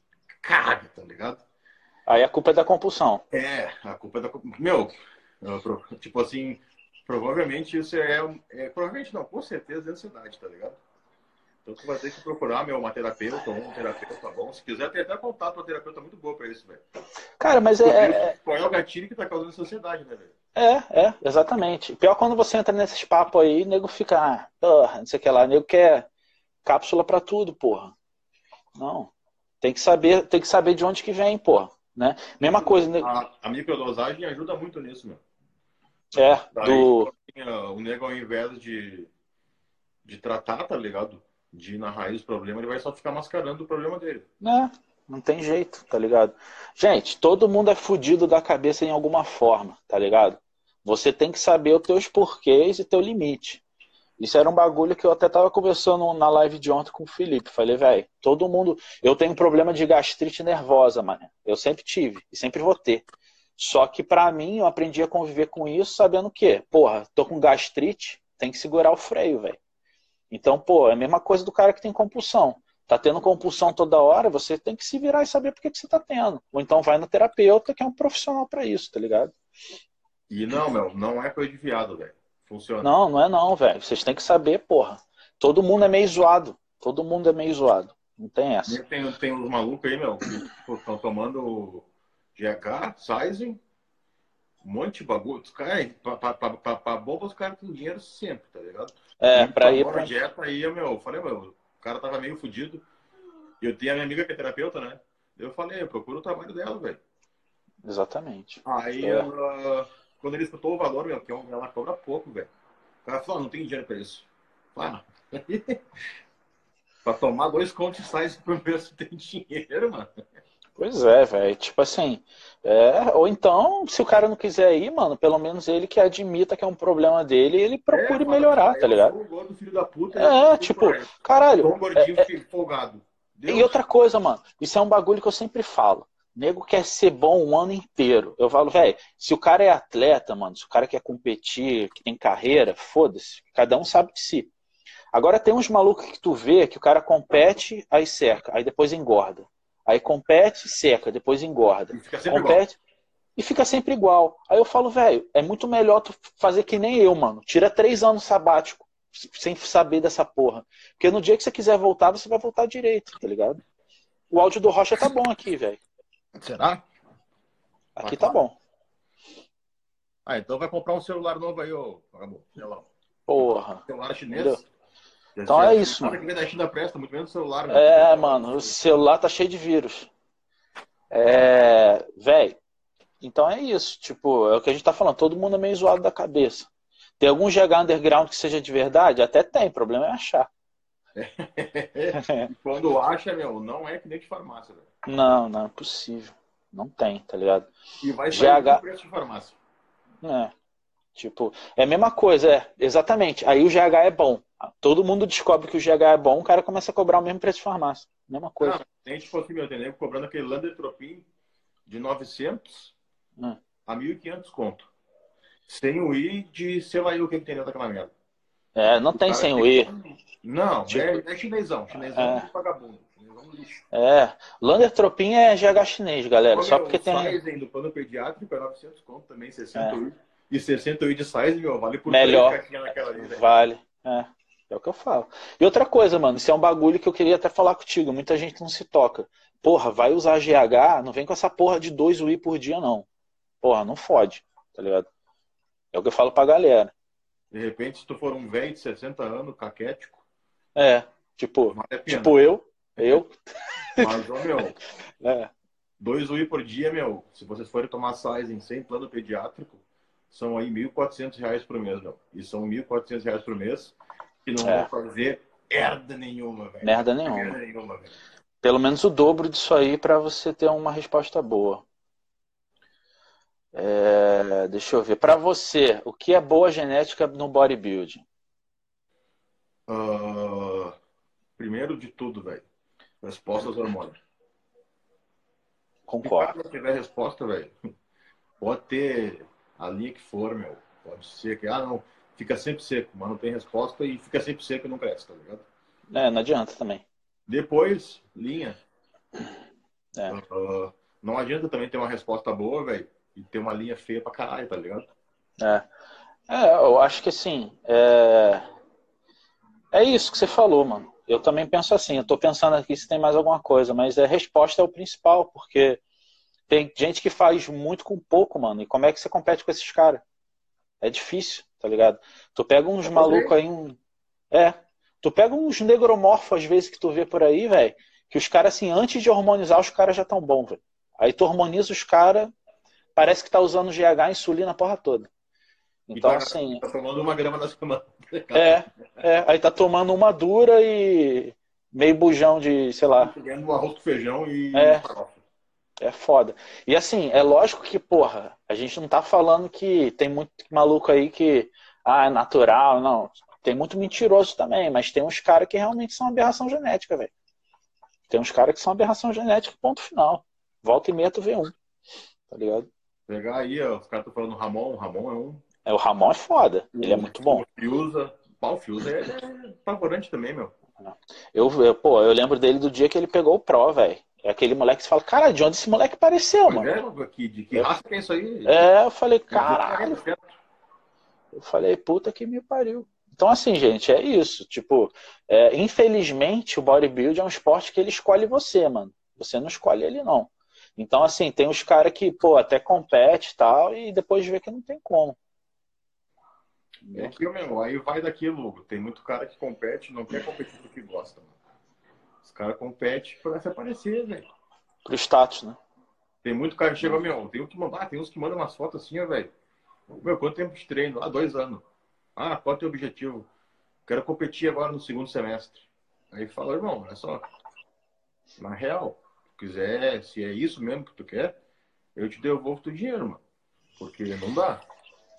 caga, tá ligado? Aí a culpa é da compulsão. É, a culpa é da Meu, tipo assim, provavelmente isso é, é. Provavelmente não, com certeza é ansiedade, tá ligado? Então tu vai ter que procurar, meu, uma terapeuta um terapeuta, bom? Se quiser, tem até contato com uma terapeuta muito boa pra isso, velho. Cara, mas é, é. Qual é o gatilho que tá causando essa ansiedade, né, velho? É, é, exatamente. Pior quando você entra nesses papos aí, o nego fica, ah, porra, não sei o que lá, o nego quer cápsula pra tudo, porra. Não. Tem que saber, tem que saber de onde que vem, porra. Né? Mesma coisa. Né? A, a microdosagem ajuda muito nisso, meu. É, Daí, do... o nego ao invés de, de tratar, tá ligado? De ir na raiz do problema, ele vai só ficar mascarando o problema dele. Não, não tem jeito, tá ligado? Gente, todo mundo é fudido da cabeça em alguma forma, tá ligado? Você tem que saber os teus porquês e teu limite. Isso era um bagulho que eu até tava conversando na live de ontem com o Felipe. Falei, velho, todo mundo. Eu tenho problema de gastrite nervosa, mano. Eu sempre tive e sempre vou ter. Só que para mim, eu aprendi a conviver com isso sabendo que, porra, tô com gastrite, tem que segurar o freio, velho. Então, pô, é a mesma coisa do cara que tem compulsão. Tá tendo compulsão toda hora, você tem que se virar e saber por que, que você tá tendo. Ou então vai no terapeuta, que é um profissional para isso, tá ligado? E não, meu, não é coisa de viado, velho. Funciona. Não, não é não, velho. Vocês têm que saber, porra. Todo mundo é meio zoado. Todo mundo é meio zoado. Não tem essa. Tem, tem uns malucos aí, meu, que estão tomando GH, sizing, um monte de bagulho. Os caras, pra, bomba, os caras têm dinheiro sempre, tá ligado? É, e pra ir pra... dieta aí, meu, eu falei, meu, o cara tava meio fudido. Eu tenho a minha amiga que é terapeuta, né? Eu falei, procura o trabalho dela, velho. Exatamente. Aí, é. ela, quando ele escutou o valor, meu, que é ela cobra pouco, velho. O cara falou, não tem dinheiro pra isso. Ah, pra tomar dois contos sai por mês, tem dinheiro, mano. Pois é, velho. Tipo assim. É, ou então, se o cara não quiser ir, mano, pelo menos ele que admita que é um problema dele ele procure é, melhorar, tá ligado? Puta, é, tipo, caralho. Um gordinho é, é, folgado. Deus. E outra coisa, mano, isso é um bagulho que eu sempre falo. Nego quer ser bom um ano inteiro. Eu falo, velho, se o cara é atleta, mano, se o cara quer competir, que tem carreira, foda-se. Cada um sabe de si. Agora tem uns malucos que tu vê que o cara compete, aí cerca, aí depois engorda. Aí compete, seca, depois engorda. E fica sempre compete igual. e fica sempre igual. Aí eu falo, velho, é muito melhor tu fazer que nem eu, mano. Tira três anos sabático sem saber dessa porra. Porque no dia que você quiser voltar, você vai voltar direito, tá ligado? O áudio do Rocha tá bom aqui, velho. Será? Aqui tá bom. Ah, então vai comprar um celular novo aí, ô. Porra. Celular chinês. Entendeu? Então é isso, mano. que da China presta, muito menos celular, né? É, mano, o celular tá cheio de vírus. É, velho. Então é isso, tipo, é o que a gente tá falando, todo mundo é meio zoado da cabeça. Tem algum GH underground que seja de verdade? Até tem, o problema é achar. Quando acha, meu, não é que nem de farmácia, velho. Não, não é possível. Não tem, tá ligado? E vai sair GH... preço de farmácia. É. Tipo, é a mesma coisa, é, exatamente. Aí o GH é bom. Todo mundo descobre que o GH é bom, o cara começa a cobrar o mesmo preço de farmácia. Mesma coisa. Não, tem tipo assim, meu, tem cobrando aquele Landetropin de 900 hum. a 1.500 conto. Sem o I de sei lá o que tem dentro daquela merda. É, não tem sem o I. Não, Tipo- é, é chinesão. Chinesão É. é vagabundo. Chinesão lixo. É. É GH chinês, galera. Só porque tem. Sizen do plano pediátrico é 900 conto também, 60 I. E 60 I de size, meu, vale por Melhor. três naquela ali, né? Vale. É. É o que eu falo. E outra coisa, mano, isso é um bagulho que eu queria até falar contigo. Muita gente não se toca. Porra, vai usar GH, não vem com essa porra de 2 UI por dia, não. Porra, não fode, tá ligado? É o que eu falo pra galera. De repente, se tu for um velho de 60 anos, caquético, É, tipo, vale tipo eu, eu, Mas, ô, meu, é, dois UI por dia, meu, se vocês forem tomar Sizen sem plano pediátrico, são aí 1.400 reais por mês, meu. E são 1.400 reais por mês que não É. vão fazer merda nenhuma, velho. merda nenhuma. Merda nenhuma, velho. Pelo menos o dobro disso aí pra você ter uma resposta boa. É, deixa eu ver. Pra você, o que é boa genética no bodybuilding? Ah, primeiro de tudo, velho, resposta aos hormônios. Se Concordo. não tiver resposta, velho, pode ter a linha que for, meu. Pode ser que, ah, não, fica sempre seco, mas não tem resposta e fica sempre seco e não cresce, tá ligado? É, não adianta também. Depois, linha. É. Ah, não adianta também ter uma resposta boa, velho, e ter uma linha feia pra caralho, tá ligado? É. É, eu acho que assim, é... é isso que você falou, mano. Eu também penso assim, eu tô pensando aqui se tem mais alguma coisa, mas a resposta é o principal, porque tem gente que faz muito com pouco, mano. E como é que você compete com esses caras? É difícil, tá ligado? Tu pega uns malucos aí, um... É. Tu pega uns negromorfos, às vezes, que tu vê por aí, velho, que os caras, assim, antes de hormonizar, os caras já tão bom, velho. Aí tu hormoniza os caras, parece que tá usando GH, insulina, a porra toda. Então, tá, assim, tá tomando uma grama na semana. é, é, aí tá tomando uma dura e meio bujão de, sei lá, Comendo um arroz com feijão e É. é foda. E assim, é lógico que, porra, a gente não tá falando que tem muito maluco aí que, ah, é natural, não. Tem muito mentiroso também, mas tem uns caras que realmente são aberração genética, velho. Tem uns caras que são aberração genética, ponto final. Volta e meia tu vê um, tá ligado? Pegar aí, ó, os caras estão falando Ramon, o Ramon é um. É, o Ramon é foda, ele é muito bom. O Fiuza. Pá, o Fiuza é, é apavorante também, meu. Eu, eu, pô, eu lembro dele do dia que ele pegou o Pro, velho. É aquele moleque que você fala, cara, de onde esse moleque apareceu, mano? É, que, de que raça que é isso aí? É, eu falei, caralho. Eu falei, puta que me pariu. Então, assim, gente, é isso. Tipo, é, infelizmente, o bodybuilding é um esporte que ele escolhe você, mano. Você não escolhe ele, não. Então, assim, tem os caras que, pô, até compete e tal, e depois vê que não tem como. É aquilo mesmo, aí vai daquilo. Tem muito cara que compete, não quer competir porque gosta, mano. Os caras competem pra se aparecer, velho. Pro status, né? Tem muito cara que chega, meu, tem, um que manda, ah, tem uns que mandam umas fotos assim, ó, velho. Meu, quanto tempo de treino? Ah, dois anos. Ah, qual é o teu objetivo? Quero competir agora no segundo semestre. Aí fala, irmão, olha só. Na real, se quiser, se é isso mesmo que tu quer, eu te devolvo teu dinheiro, mano. Porque não dá.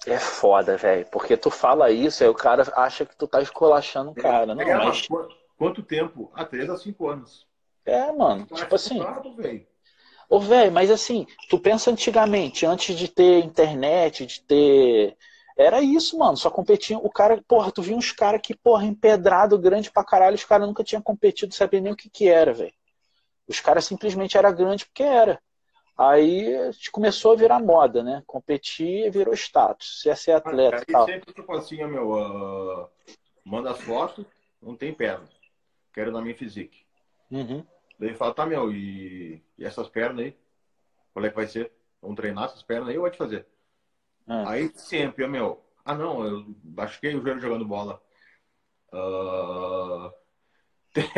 É foda, velho. Porque tu fala isso, aí o cara acha que tu tá escolachando o cara. Não, É, mas. qu- Quanto tempo? Ah, três a cinco anos. É, mano. Tipo assim. Velho. Ô, velho, mas assim, tu pensa antigamente, antes de ter internet, de ter. Era isso, mano. Só competiam. O cara, porra, tu via uns caras que, porra, empedrado, grande pra caralho, os caras nunca tinham competido, sabia nem o que que era, velho. Os caras simplesmente era grande porque era. Aí começou a virar moda, né? Competir virou status. Se é ser atleta e Aí tal. sempre, tipo assim, meu, ah, manda as fotos, não tem perna. Quero na minha physique. Uhum. Daí fala, tá, meu, e, e essas pernas aí? Qual é que vai ser? Vamos treinar essas pernas aí ou vai te fazer? Ah. Aí sempre, ó, meu, ah não, eu machuquei o joelho jogando bola. Ah, tem,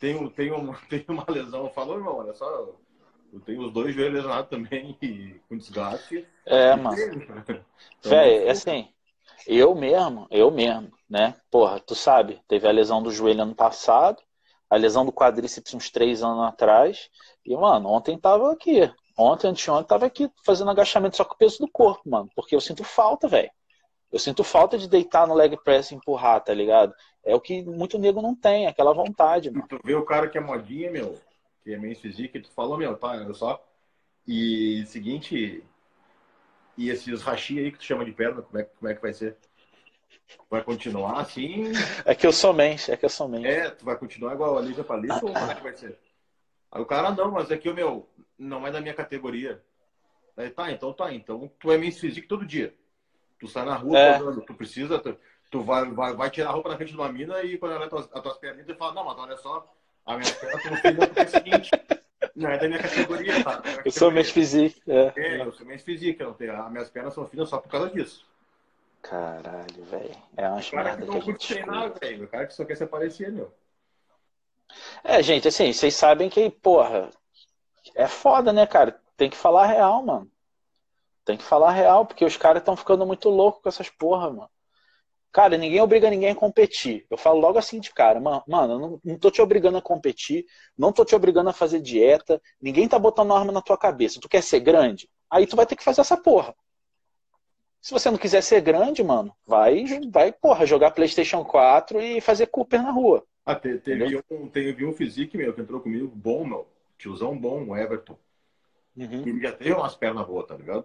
tem, um- tem, um- tem uma lesão. Falou, irmão, olha só, eu tenho os dois joelhos lesionados também e com desgaste. É, mano. Então, Véi, assim, eu mesmo, eu mesmo, né? Porra, tu sabe, teve a lesão do joelho ano passado, a lesão do quadríceps uns três anos atrás, e, mano, ontem tava aqui. Ontem, anteontem, tava aqui fazendo agachamento só com o peso do corpo, mano. Porque eu sinto falta, velho. Eu sinto falta de deitar no leg press e empurrar, tá ligado? É o que muito nego não tem, aquela vontade, mano. Tu vê o cara que é modinha, meu, que é meio físico, e tu falou, meu, tá, olha só. E seguinte, e esses rachi aí que tu chama de perna, como é, como é que vai ser? Vai continuar assim? É que eu sou mente, é que eu sou mente. É, tu vai continuar igual a Lígia Palito ou como é que vai ser? Aí o cara, não, mas é que o meu, não é da minha categoria. Aí tá, então tá, então tu é meio físico todo dia. Tu sai na rua, é. tu precisa, tu, tu vai, vai, vai, tirar a roupa na frente de uma mina e quando ela é tuas, as tuas perninhas, tu fala, não, mas olha só, a minha perna estão filhando é o seguinte, não é da minha categoria, tá? Eu sou mais físico. É. é, eu sou mais físico, não tenho, as minhas pernas são finas só por causa disso. Caralho, velho. É uma merda que, que a gente treinar, velho. O cara que só quer se aparecer, meu. É, gente, assim, vocês sabem que, porra, é foda, né, cara? Tem que falar real, mano. Tem que falar real, porque os caras estão ficando muito loucos com essas porra, mano. Cara, ninguém obriga ninguém a competir. Eu falo logo assim de cara, mano, mano eu não, não tô te obrigando a competir, não tô te obrigando a fazer dieta, ninguém tá botando arma na tua cabeça. Tu quer ser grande? Aí tu vai ter que fazer essa porra. Se você não quiser ser grande, mano, vai, vai, porra, jogar PlayStation 4 e fazer Cooper na rua. Ah, teve, um, teve um physique meu que entrou comigo, bom, meu. Tiozão bom, o Everton. Uhum. Ele já teve umas pernas boas, tá ligado?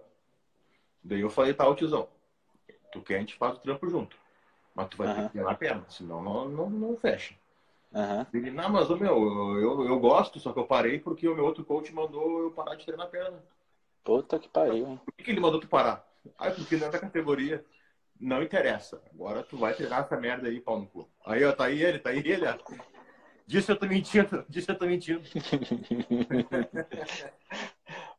Daí eu falei, tá, o tiozão, tu quer, a gente faz o trampo junto. Mas tu vai uhum. ter que treinar a perna, senão não, não, não fecha. Uhum. Ele, não, mas o meu, eu, eu gosto, só que eu parei porque o meu outro coach mandou eu parar de treinar a perna. Puta que pariu, hein? Por que, que ele mandou tu parar? Ah, porque não é da categoria. Não interessa. Agora tu vai treinar essa merda aí, pau no cu. Aí, ó, tá aí ele, tá aí ele, ó. Disse eu tô mentindo, disse eu tô mentindo.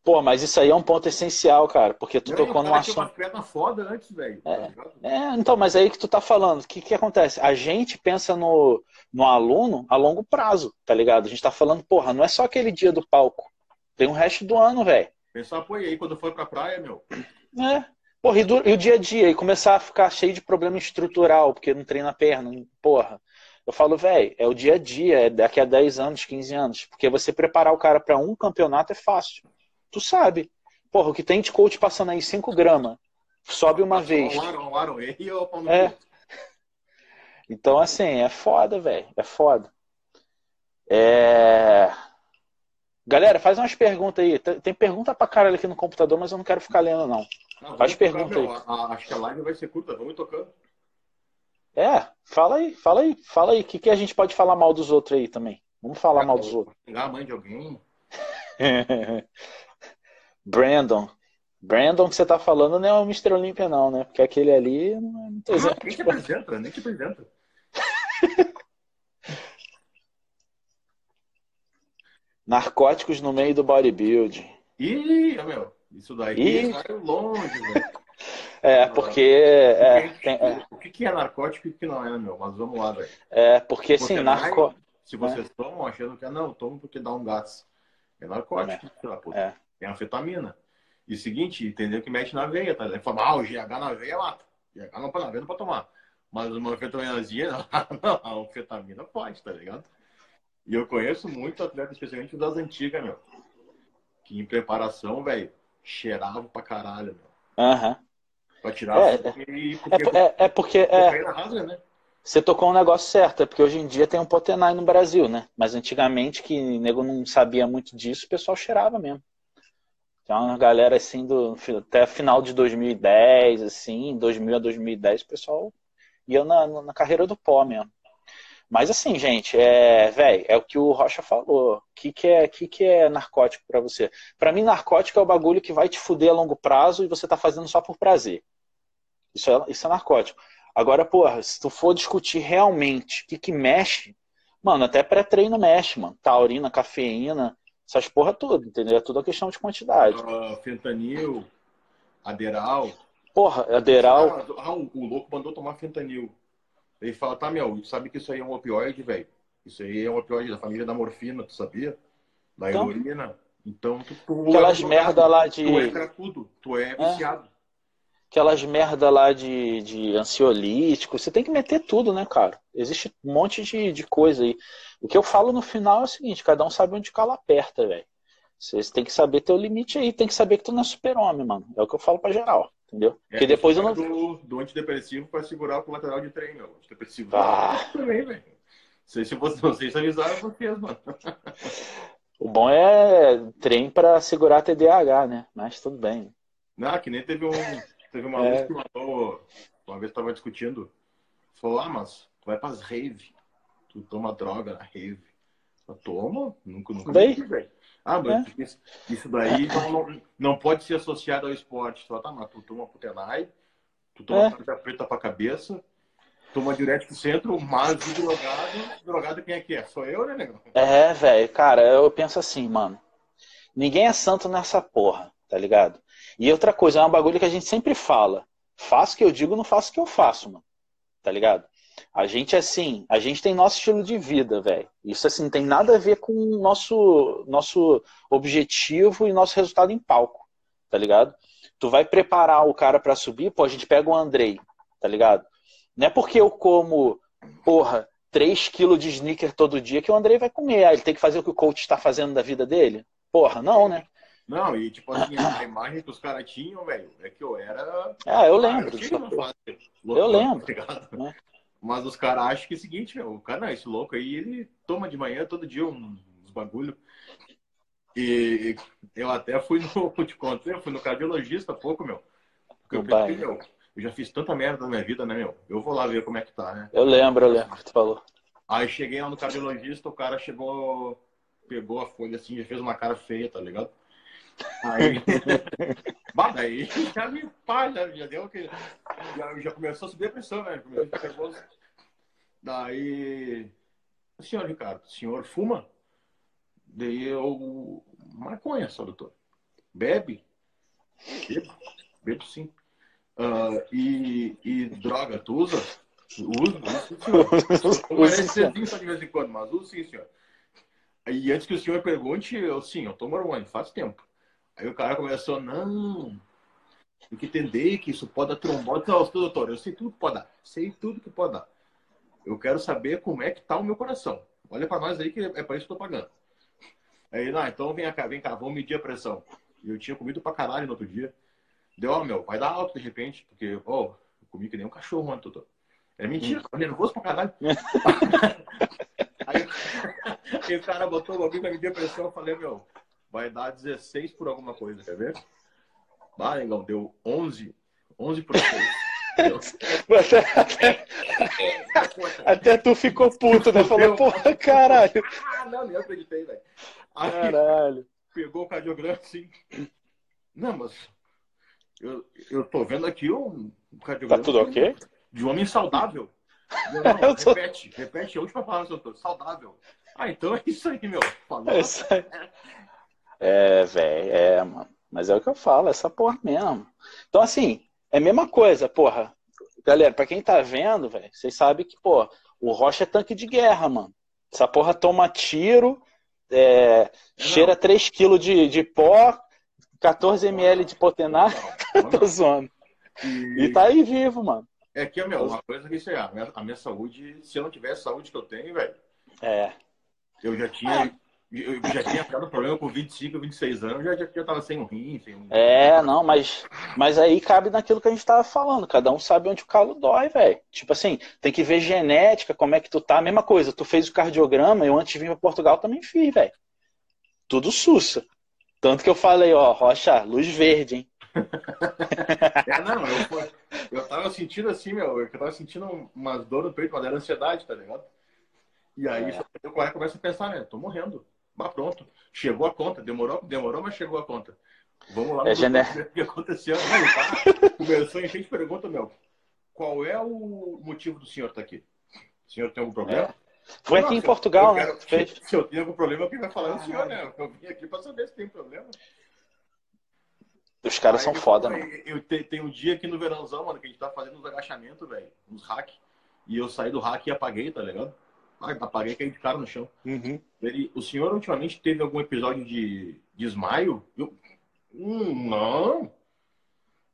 Pô, mas isso aí é um ponto essencial, cara, porque tu não, tocou num assunto. uma perna foda antes, velho. É, tá é, então, mas aí que tu tá falando, o que que acontece? A gente pensa no, no aluno a longo prazo, tá ligado? A gente tá falando, porra, não é só aquele dia do palco. Tem o resto do ano, velho. Pensar, pô, e aí quando for pra praia, meu? É. Porra, e, do, e o dia a dia, e começar a ficar cheio de problema estrutural, porque não treina a perna, porra. Eu falo, velho, é o dia a dia, é daqui a 10 anos, 15 anos. Porque você preparar o cara para um campeonato é fácil tu sabe. Porra, o que tem de coach passando aí 5 gramas, sobe uma vez. É. Então, assim, é foda, velho. É foda. É... Galera, faz umas perguntas aí. Tem pergunta pra caralho aqui no computador, mas eu não quero ficar lendo, não. Não faz pergunta aí. acho que a live vai ser curta, vamos tocando. É, fala aí, fala aí, fala aí. O que, que a gente pode falar mal dos outros aí também? Vamos falar mal dos outros. Xingar a mãe de alguém. Brandon. Brandon que você tá falando não é o Mr. Olympia, não, né? Porque aquele ali não, não tem exemplo. Nem te apresenta, nem te apresenta. Narcóticos no meio do bodybuilding. Ih, meu, isso daí Ih. saiu longe, velho. É, porque. É, tem, é. O que é narcótico e o que não é, meu? Mas vamos lá, velho. É, porque assim, narcótico. Se vocês é. tomam achando que é, não, tomo porque dá um gás. É narcótico, é. é. Tem anfetamina. E o seguinte, entendeu que mete na veia, tá? Ele fala, ah, o GH na veia mata. GH não pode na veia, não pode tomar. Mas uma anfetaminazinha, não, a anfetamina pode, tá ligado? E eu conheço muito atleta, especialmente das antigas, meu. Que em preparação, velho, cheirava pra caralho, meu. Aham. Uhum. Pra tirar é, e, porque, é, é, é porque. É, né? Você tocou um negócio certo, é porque hoje em dia tem um Potenai no Brasil, né? Mas antigamente, que o nego não sabia muito disso, o pessoal cheirava mesmo. Tem uma galera assim do até final de 2010, assim, 2000 a 2010, o pessoal ia na, na carreira do pó mesmo. Mas assim, gente, é, velho, é o que o Rocha falou. O que, que, é, que, que é narcótico para você? Para mim, narcótico é o bagulho que vai te fuder a longo prazo e você tá fazendo só por prazer. Isso é, isso é narcótico. Agora, porra, se tu for discutir realmente o que, que mexe, mano, até pré-treino mexe, mano. Taurina, cafeína, essas porra tudo, entendeu? É tudo a questão de quantidade. Uh, fentanil, aderal. Porra, aderal. Ah, o, louco mandou tomar fentanil. Ele fala, tá, meu, sabe que isso aí é um opioide, velho? Isso aí é um opioide da família da morfina, tu sabia? Da então, heroína. Então, tu, tu Aquelas é merda lá de. Tu é cracudo, tu é, é. viciado. aquelas merda lá de, de ansiolítico. Você tem que meter tudo, né, cara? Existe um monte de, de coisa aí. O que eu falo no final é o seguinte: cada um sabe onde cala aperta, velho. Você tem que saber ter o limite aí, tem que saber que tu não é super-homem, mano. É o que eu falo pra geral, entendeu? É, Porque depois eu não. Do, do antidepressivo pra segurar o colateral de treino, meu. Antidepressivo ah. também, velho. Não sei se vocês avisaram vocês, mano. O bom é trem para segurar TDAH, né? Mas tudo bem. Não, que nem teve um. Teve uma é. que mandou. Uma vez tava discutindo. Falou, ah, mas tu vai pras rave. Tu toma droga na rave. Eu toma? Nunca, nunca Daí? velho. Ah, mas é. isso, isso, daí não, não, pode ser associado ao esporte. Só tá, mas tu toma putenai, tu toma é. preta pra cabeça, toma diurético centro, mas o drogado, drogado quem é que é? Sou eu, né, negão? É, velho, cara, eu penso assim, mano. Ninguém é santo nessa porra, tá ligado? E outra coisa, é um bagulho que a gente sempre fala. Faço o que eu digo, não faço o que eu faço, mano. Tá ligado? A gente, assim, a gente tem nosso estilo de vida, velho. Isso, assim, tem nada a ver com o nosso, nosso objetivo e nosso resultado em palco, tá ligado? Tu vai preparar o cara para subir, pô, a gente pega o Andrei, tá ligado? Não é porque eu como, porra, 3 quilos de sneaker todo dia que o Andrei vai comer. Ah, ele tem que fazer o que o coach está fazendo da vida dele? Porra, não, né? Não, e tipo assim, a imagem que os caras tinham, velho, é que eu era. Ah, eu lembro. eu, eu lembro. Tá né? Mas os caras acham que é o seguinte, meu, o cara, não, esse louco aí, ele toma de manhã todo dia uns, uns bagulho. E eu até fui no, te contei, eu fui no cardiologista há pouco, meu. Porque eu pensei, meu, eu já fiz tanta merda na minha vida, né, meu? Eu vou lá ver como é que tá, né? Eu lembro, eu lembro que tu falou. Aí cheguei lá no cardiologista, o cara chegou, pegou a folha assim, já fez uma cara feia, tá ligado? Aí. bah, daí já me pá, já, deu que. Já, já começou a subir a pressão, né? Começou a. Daí. Senhor Ricardo, o senhor fuma? Daí eu. Maconha só, doutor. Bebe? Bebo, bebo sim. Uh, e, e droga, tu usa? Uso, uso, senhor. Parece só de vez em quando, mas uso sim, senhor. E antes que o senhor pergunte, eu sim, eu tomo hormônio, faz tempo. Aí o cara começou, não, tem que entender que isso pode dar trombose. Não, doutor, eu sei tudo que pode dar, sei tudo que pode dar. Eu quero saber como é que tá o meu coração. Olha para nós aí que é para isso que eu tô pagando. Aí, não, então vem cá, vem cá, vamos medir a pressão. Eu tinha comido pra caralho no outro dia. Deu, ó, meu, vai dar alto de repente, porque, ó, oh, eu comi que nem um cachorro ontem, doutor. É mentira, hum. nervoso pra caralho. aí, aí, o cara botou o bagulho pra medir a pressão, eu falei, meu, vai dar 16 por alguma coisa, quer ver? Ah, Engão, deu 11, 11 por 6. até, até, tu ficou puto, né? Falou, porra, caralho. Ah, não, nem acreditei, velho. Caralho. Pegou o cardiograma assim. Não, mas eu, eu tô vendo aqui um cardiograma. Tá tudo ok? De um homem saudável. Não, tô... Repete, repete a última palavra, doutor. Saudável. Ah, então é isso aí, meu. Falou. É isso aí. É, velho, é, mano. Mas é o que eu falo, essa porra mesmo. Então, assim, é a mesma coisa, porra. Galera, pra quem tá vendo, velho, vocês sabem que, pô, o Rocha é tanque de guerra, mano. Essa porra toma tiro, é, cheira 3kg de, de pó, 14 ml de potenar, tô zoando. E... e tá aí vivo, mano. É que, meu, uma coisa que isso é, a minha, a minha saúde, se eu não tivesse a saúde que eu tenho, velho. É. Eu já tinha. É. Eu já tinha ficado problema com 25, 26 anos, já, já, já tava sem um rim, sem um... É, não, mas, mas aí cabe naquilo que a gente tava falando. Cada um sabe onde o calo dói, velho. Tipo assim, tem que ver genética, como é que tu tá. Mesma coisa, tu fez o cardiograma, eu antes de vir pra Portugal também fiz, velho. Tudo sussa. Tanto que eu falei, ó, Rocha, luz verde, hein? é, não, eu, eu tava sentindo assim, meu, eu tava sentindo umas dor no peito, mas era ansiedade, tá ligado? E aí é. eu começo a pensar, né? Tô morrendo. Mas pronto. Chegou a conta. Demorou, demorou, mas chegou a conta. Vamos lá é gené... o que aconteceu. Tá? Começou a encher de pergunta, meu. Qual é o motivo do senhor estar tá aqui? O senhor tem algum problema? É. Foi aqui em Portugal, né? Se eu tenho algum problema, quem vai falar é o senhor, né? Eu vim aqui para saber se tem problema. Os caras Aí, são foda, mano. Eu, eu, tem um dia aqui no verãozão, mano, que a gente tá fazendo uns agachamentos, velho. Uns hack. E eu saí do hack e apaguei, tá ligado? Ah, apaguei e caí de cara no chão. Uhum. Ele, o senhor ultimamente teve algum episódio de, de? Eu, hum, não.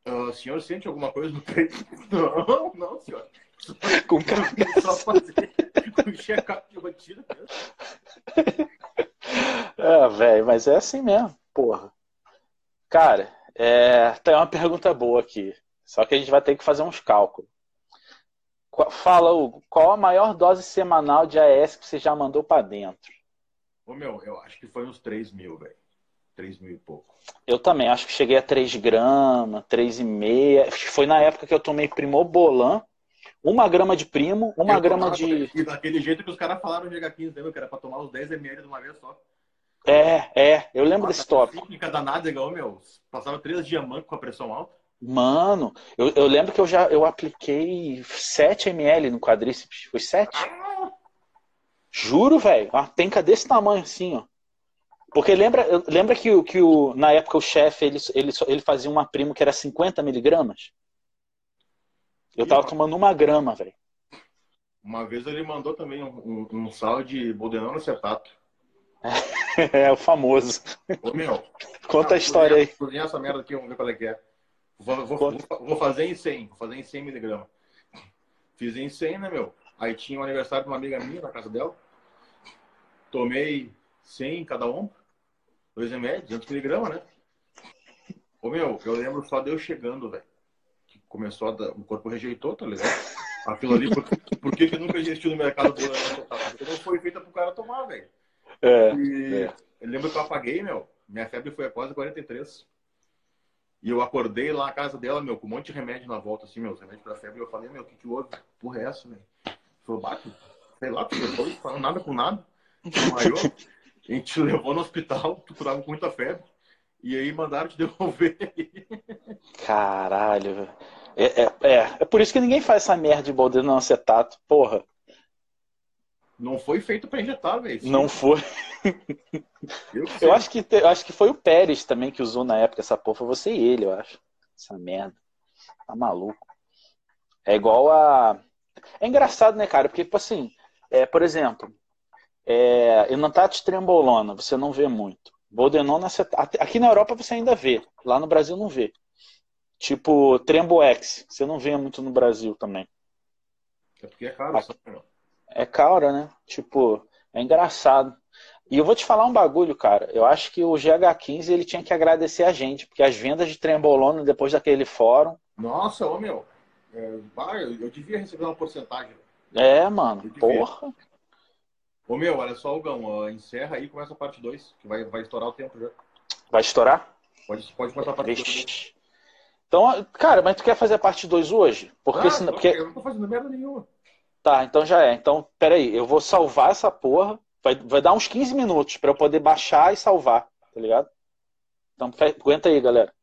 o senhor sente alguma coisa no peito? Não, não, senhor. Com carga. Só fazer um check-up de rotina mesmo. É, velho, mas é assim mesmo, porra. Cara, é, tem uma pergunta boa aqui. Só que a gente vai ter que fazer uns cálculos. Fala, Hugo, qual a maior dose semanal de AES que você já mandou para dentro? Ô, meu, eu acho que foi uns 3 mil, velho. 3 mil e pouco. Eu também, acho que cheguei a 3 gramas, 3,5. Foi na época que eu tomei Primobolan. Uma grama de primo, uma eu grama de. E daquele jeito que os caras falaram de H15, né, meu? Que era pra tomar uns 10 ml de uma vez só. É, é, eu lembro Nossa, desse top. Técnica danada, igual, meu. Passava três dias manco com a pressão alta. Mano, eu, eu lembro que eu já eu apliquei 7 ml no quadríceps. Foi 7? Ah! Juro, velho. Uma penca desse tamanho assim, ó. Porque lembra, lembra que, que o, na época o chefe ele, ele, ele fazia uma primo que era 50 miligramas? Eu tava tomando uma grama, velho. Uma vez ele mandou também um, um, um sal de boldenona acetato. É, o famoso. Ô, meu. Conta a história aí. Cozinhar essa merda aqui, vamos ver qual é que é. Vou, vou, vou, vou, fazer em 100, vou fazer em 100 miligramas. Fiz em 100, né, meu? Aí tinha o um aniversário de uma amiga minha na casa dela. Tomei 100 em cada ombro. 2 ml, 200 miligramas, né? Ô, meu, eu lembro só de eu chegando, velho. Começou a dar... O corpo rejeitou, tá ligado? Aquilo ali, por, por que, que nunca existiu no mercado do Porque não foi feita pro cara tomar, velho. É, e é. eu lembro que eu apaguei, meu. Minha febre foi a quase 43. E eu acordei lá na casa dela, meu, com um monte de remédio na volta, assim, meus remédios pra febre. E eu falei, meu, o que que houve? Porra é essa, velho? Falou, bate, sei lá, tu depois, falando nada com nada. Desmaiou. A gente te levou no hospital, tu curava com muita febre. E aí mandaram te devolver. Caralho. É, é, é, é, por isso que ninguém faz essa merda de baldeano acetato, porra. Não foi feito para injetar, velho. Não foi. Eu, eu, acho que eu acho que foi o Pérez também que usou na época essa porra. Foi você e ele, eu acho. Essa merda. Tá maluco. É igual a. É engraçado, né, cara? Porque, tipo assim, é, por exemplo, é, Enantatis trembolona, você não vê muito. Boldenona, aqui na Europa você ainda vê. Lá no Brasil não vê. Tipo, Tremboex, você não vê muito no Brasil também. É porque é caro, só, é cara, né? Tipo, é engraçado. E eu vou te falar um bagulho, cara. Eu acho que o GH15 ele tinha que agradecer a gente, porque as vendas de trembolona depois daquele fórum. Nossa, ô meu. É, eu devia receber uma porcentagem. É, mano. Porra. Ô meu, olha só, Gão. encerra aí e começa a parte 2, que vai, vai estourar o tempo já. Vai estourar? Pode, pode começar a parte 2. Então, cara, mas tu quer fazer a parte 2 hoje? Porque, ah, senão, porque... Eu não tô fazendo merda nenhuma. Tá, então já é. Então, peraí, eu vou salvar essa porra. Vai, vai dar uns 15 minutos para eu poder baixar e salvar, tá ligado? Então, aguenta aí, galera.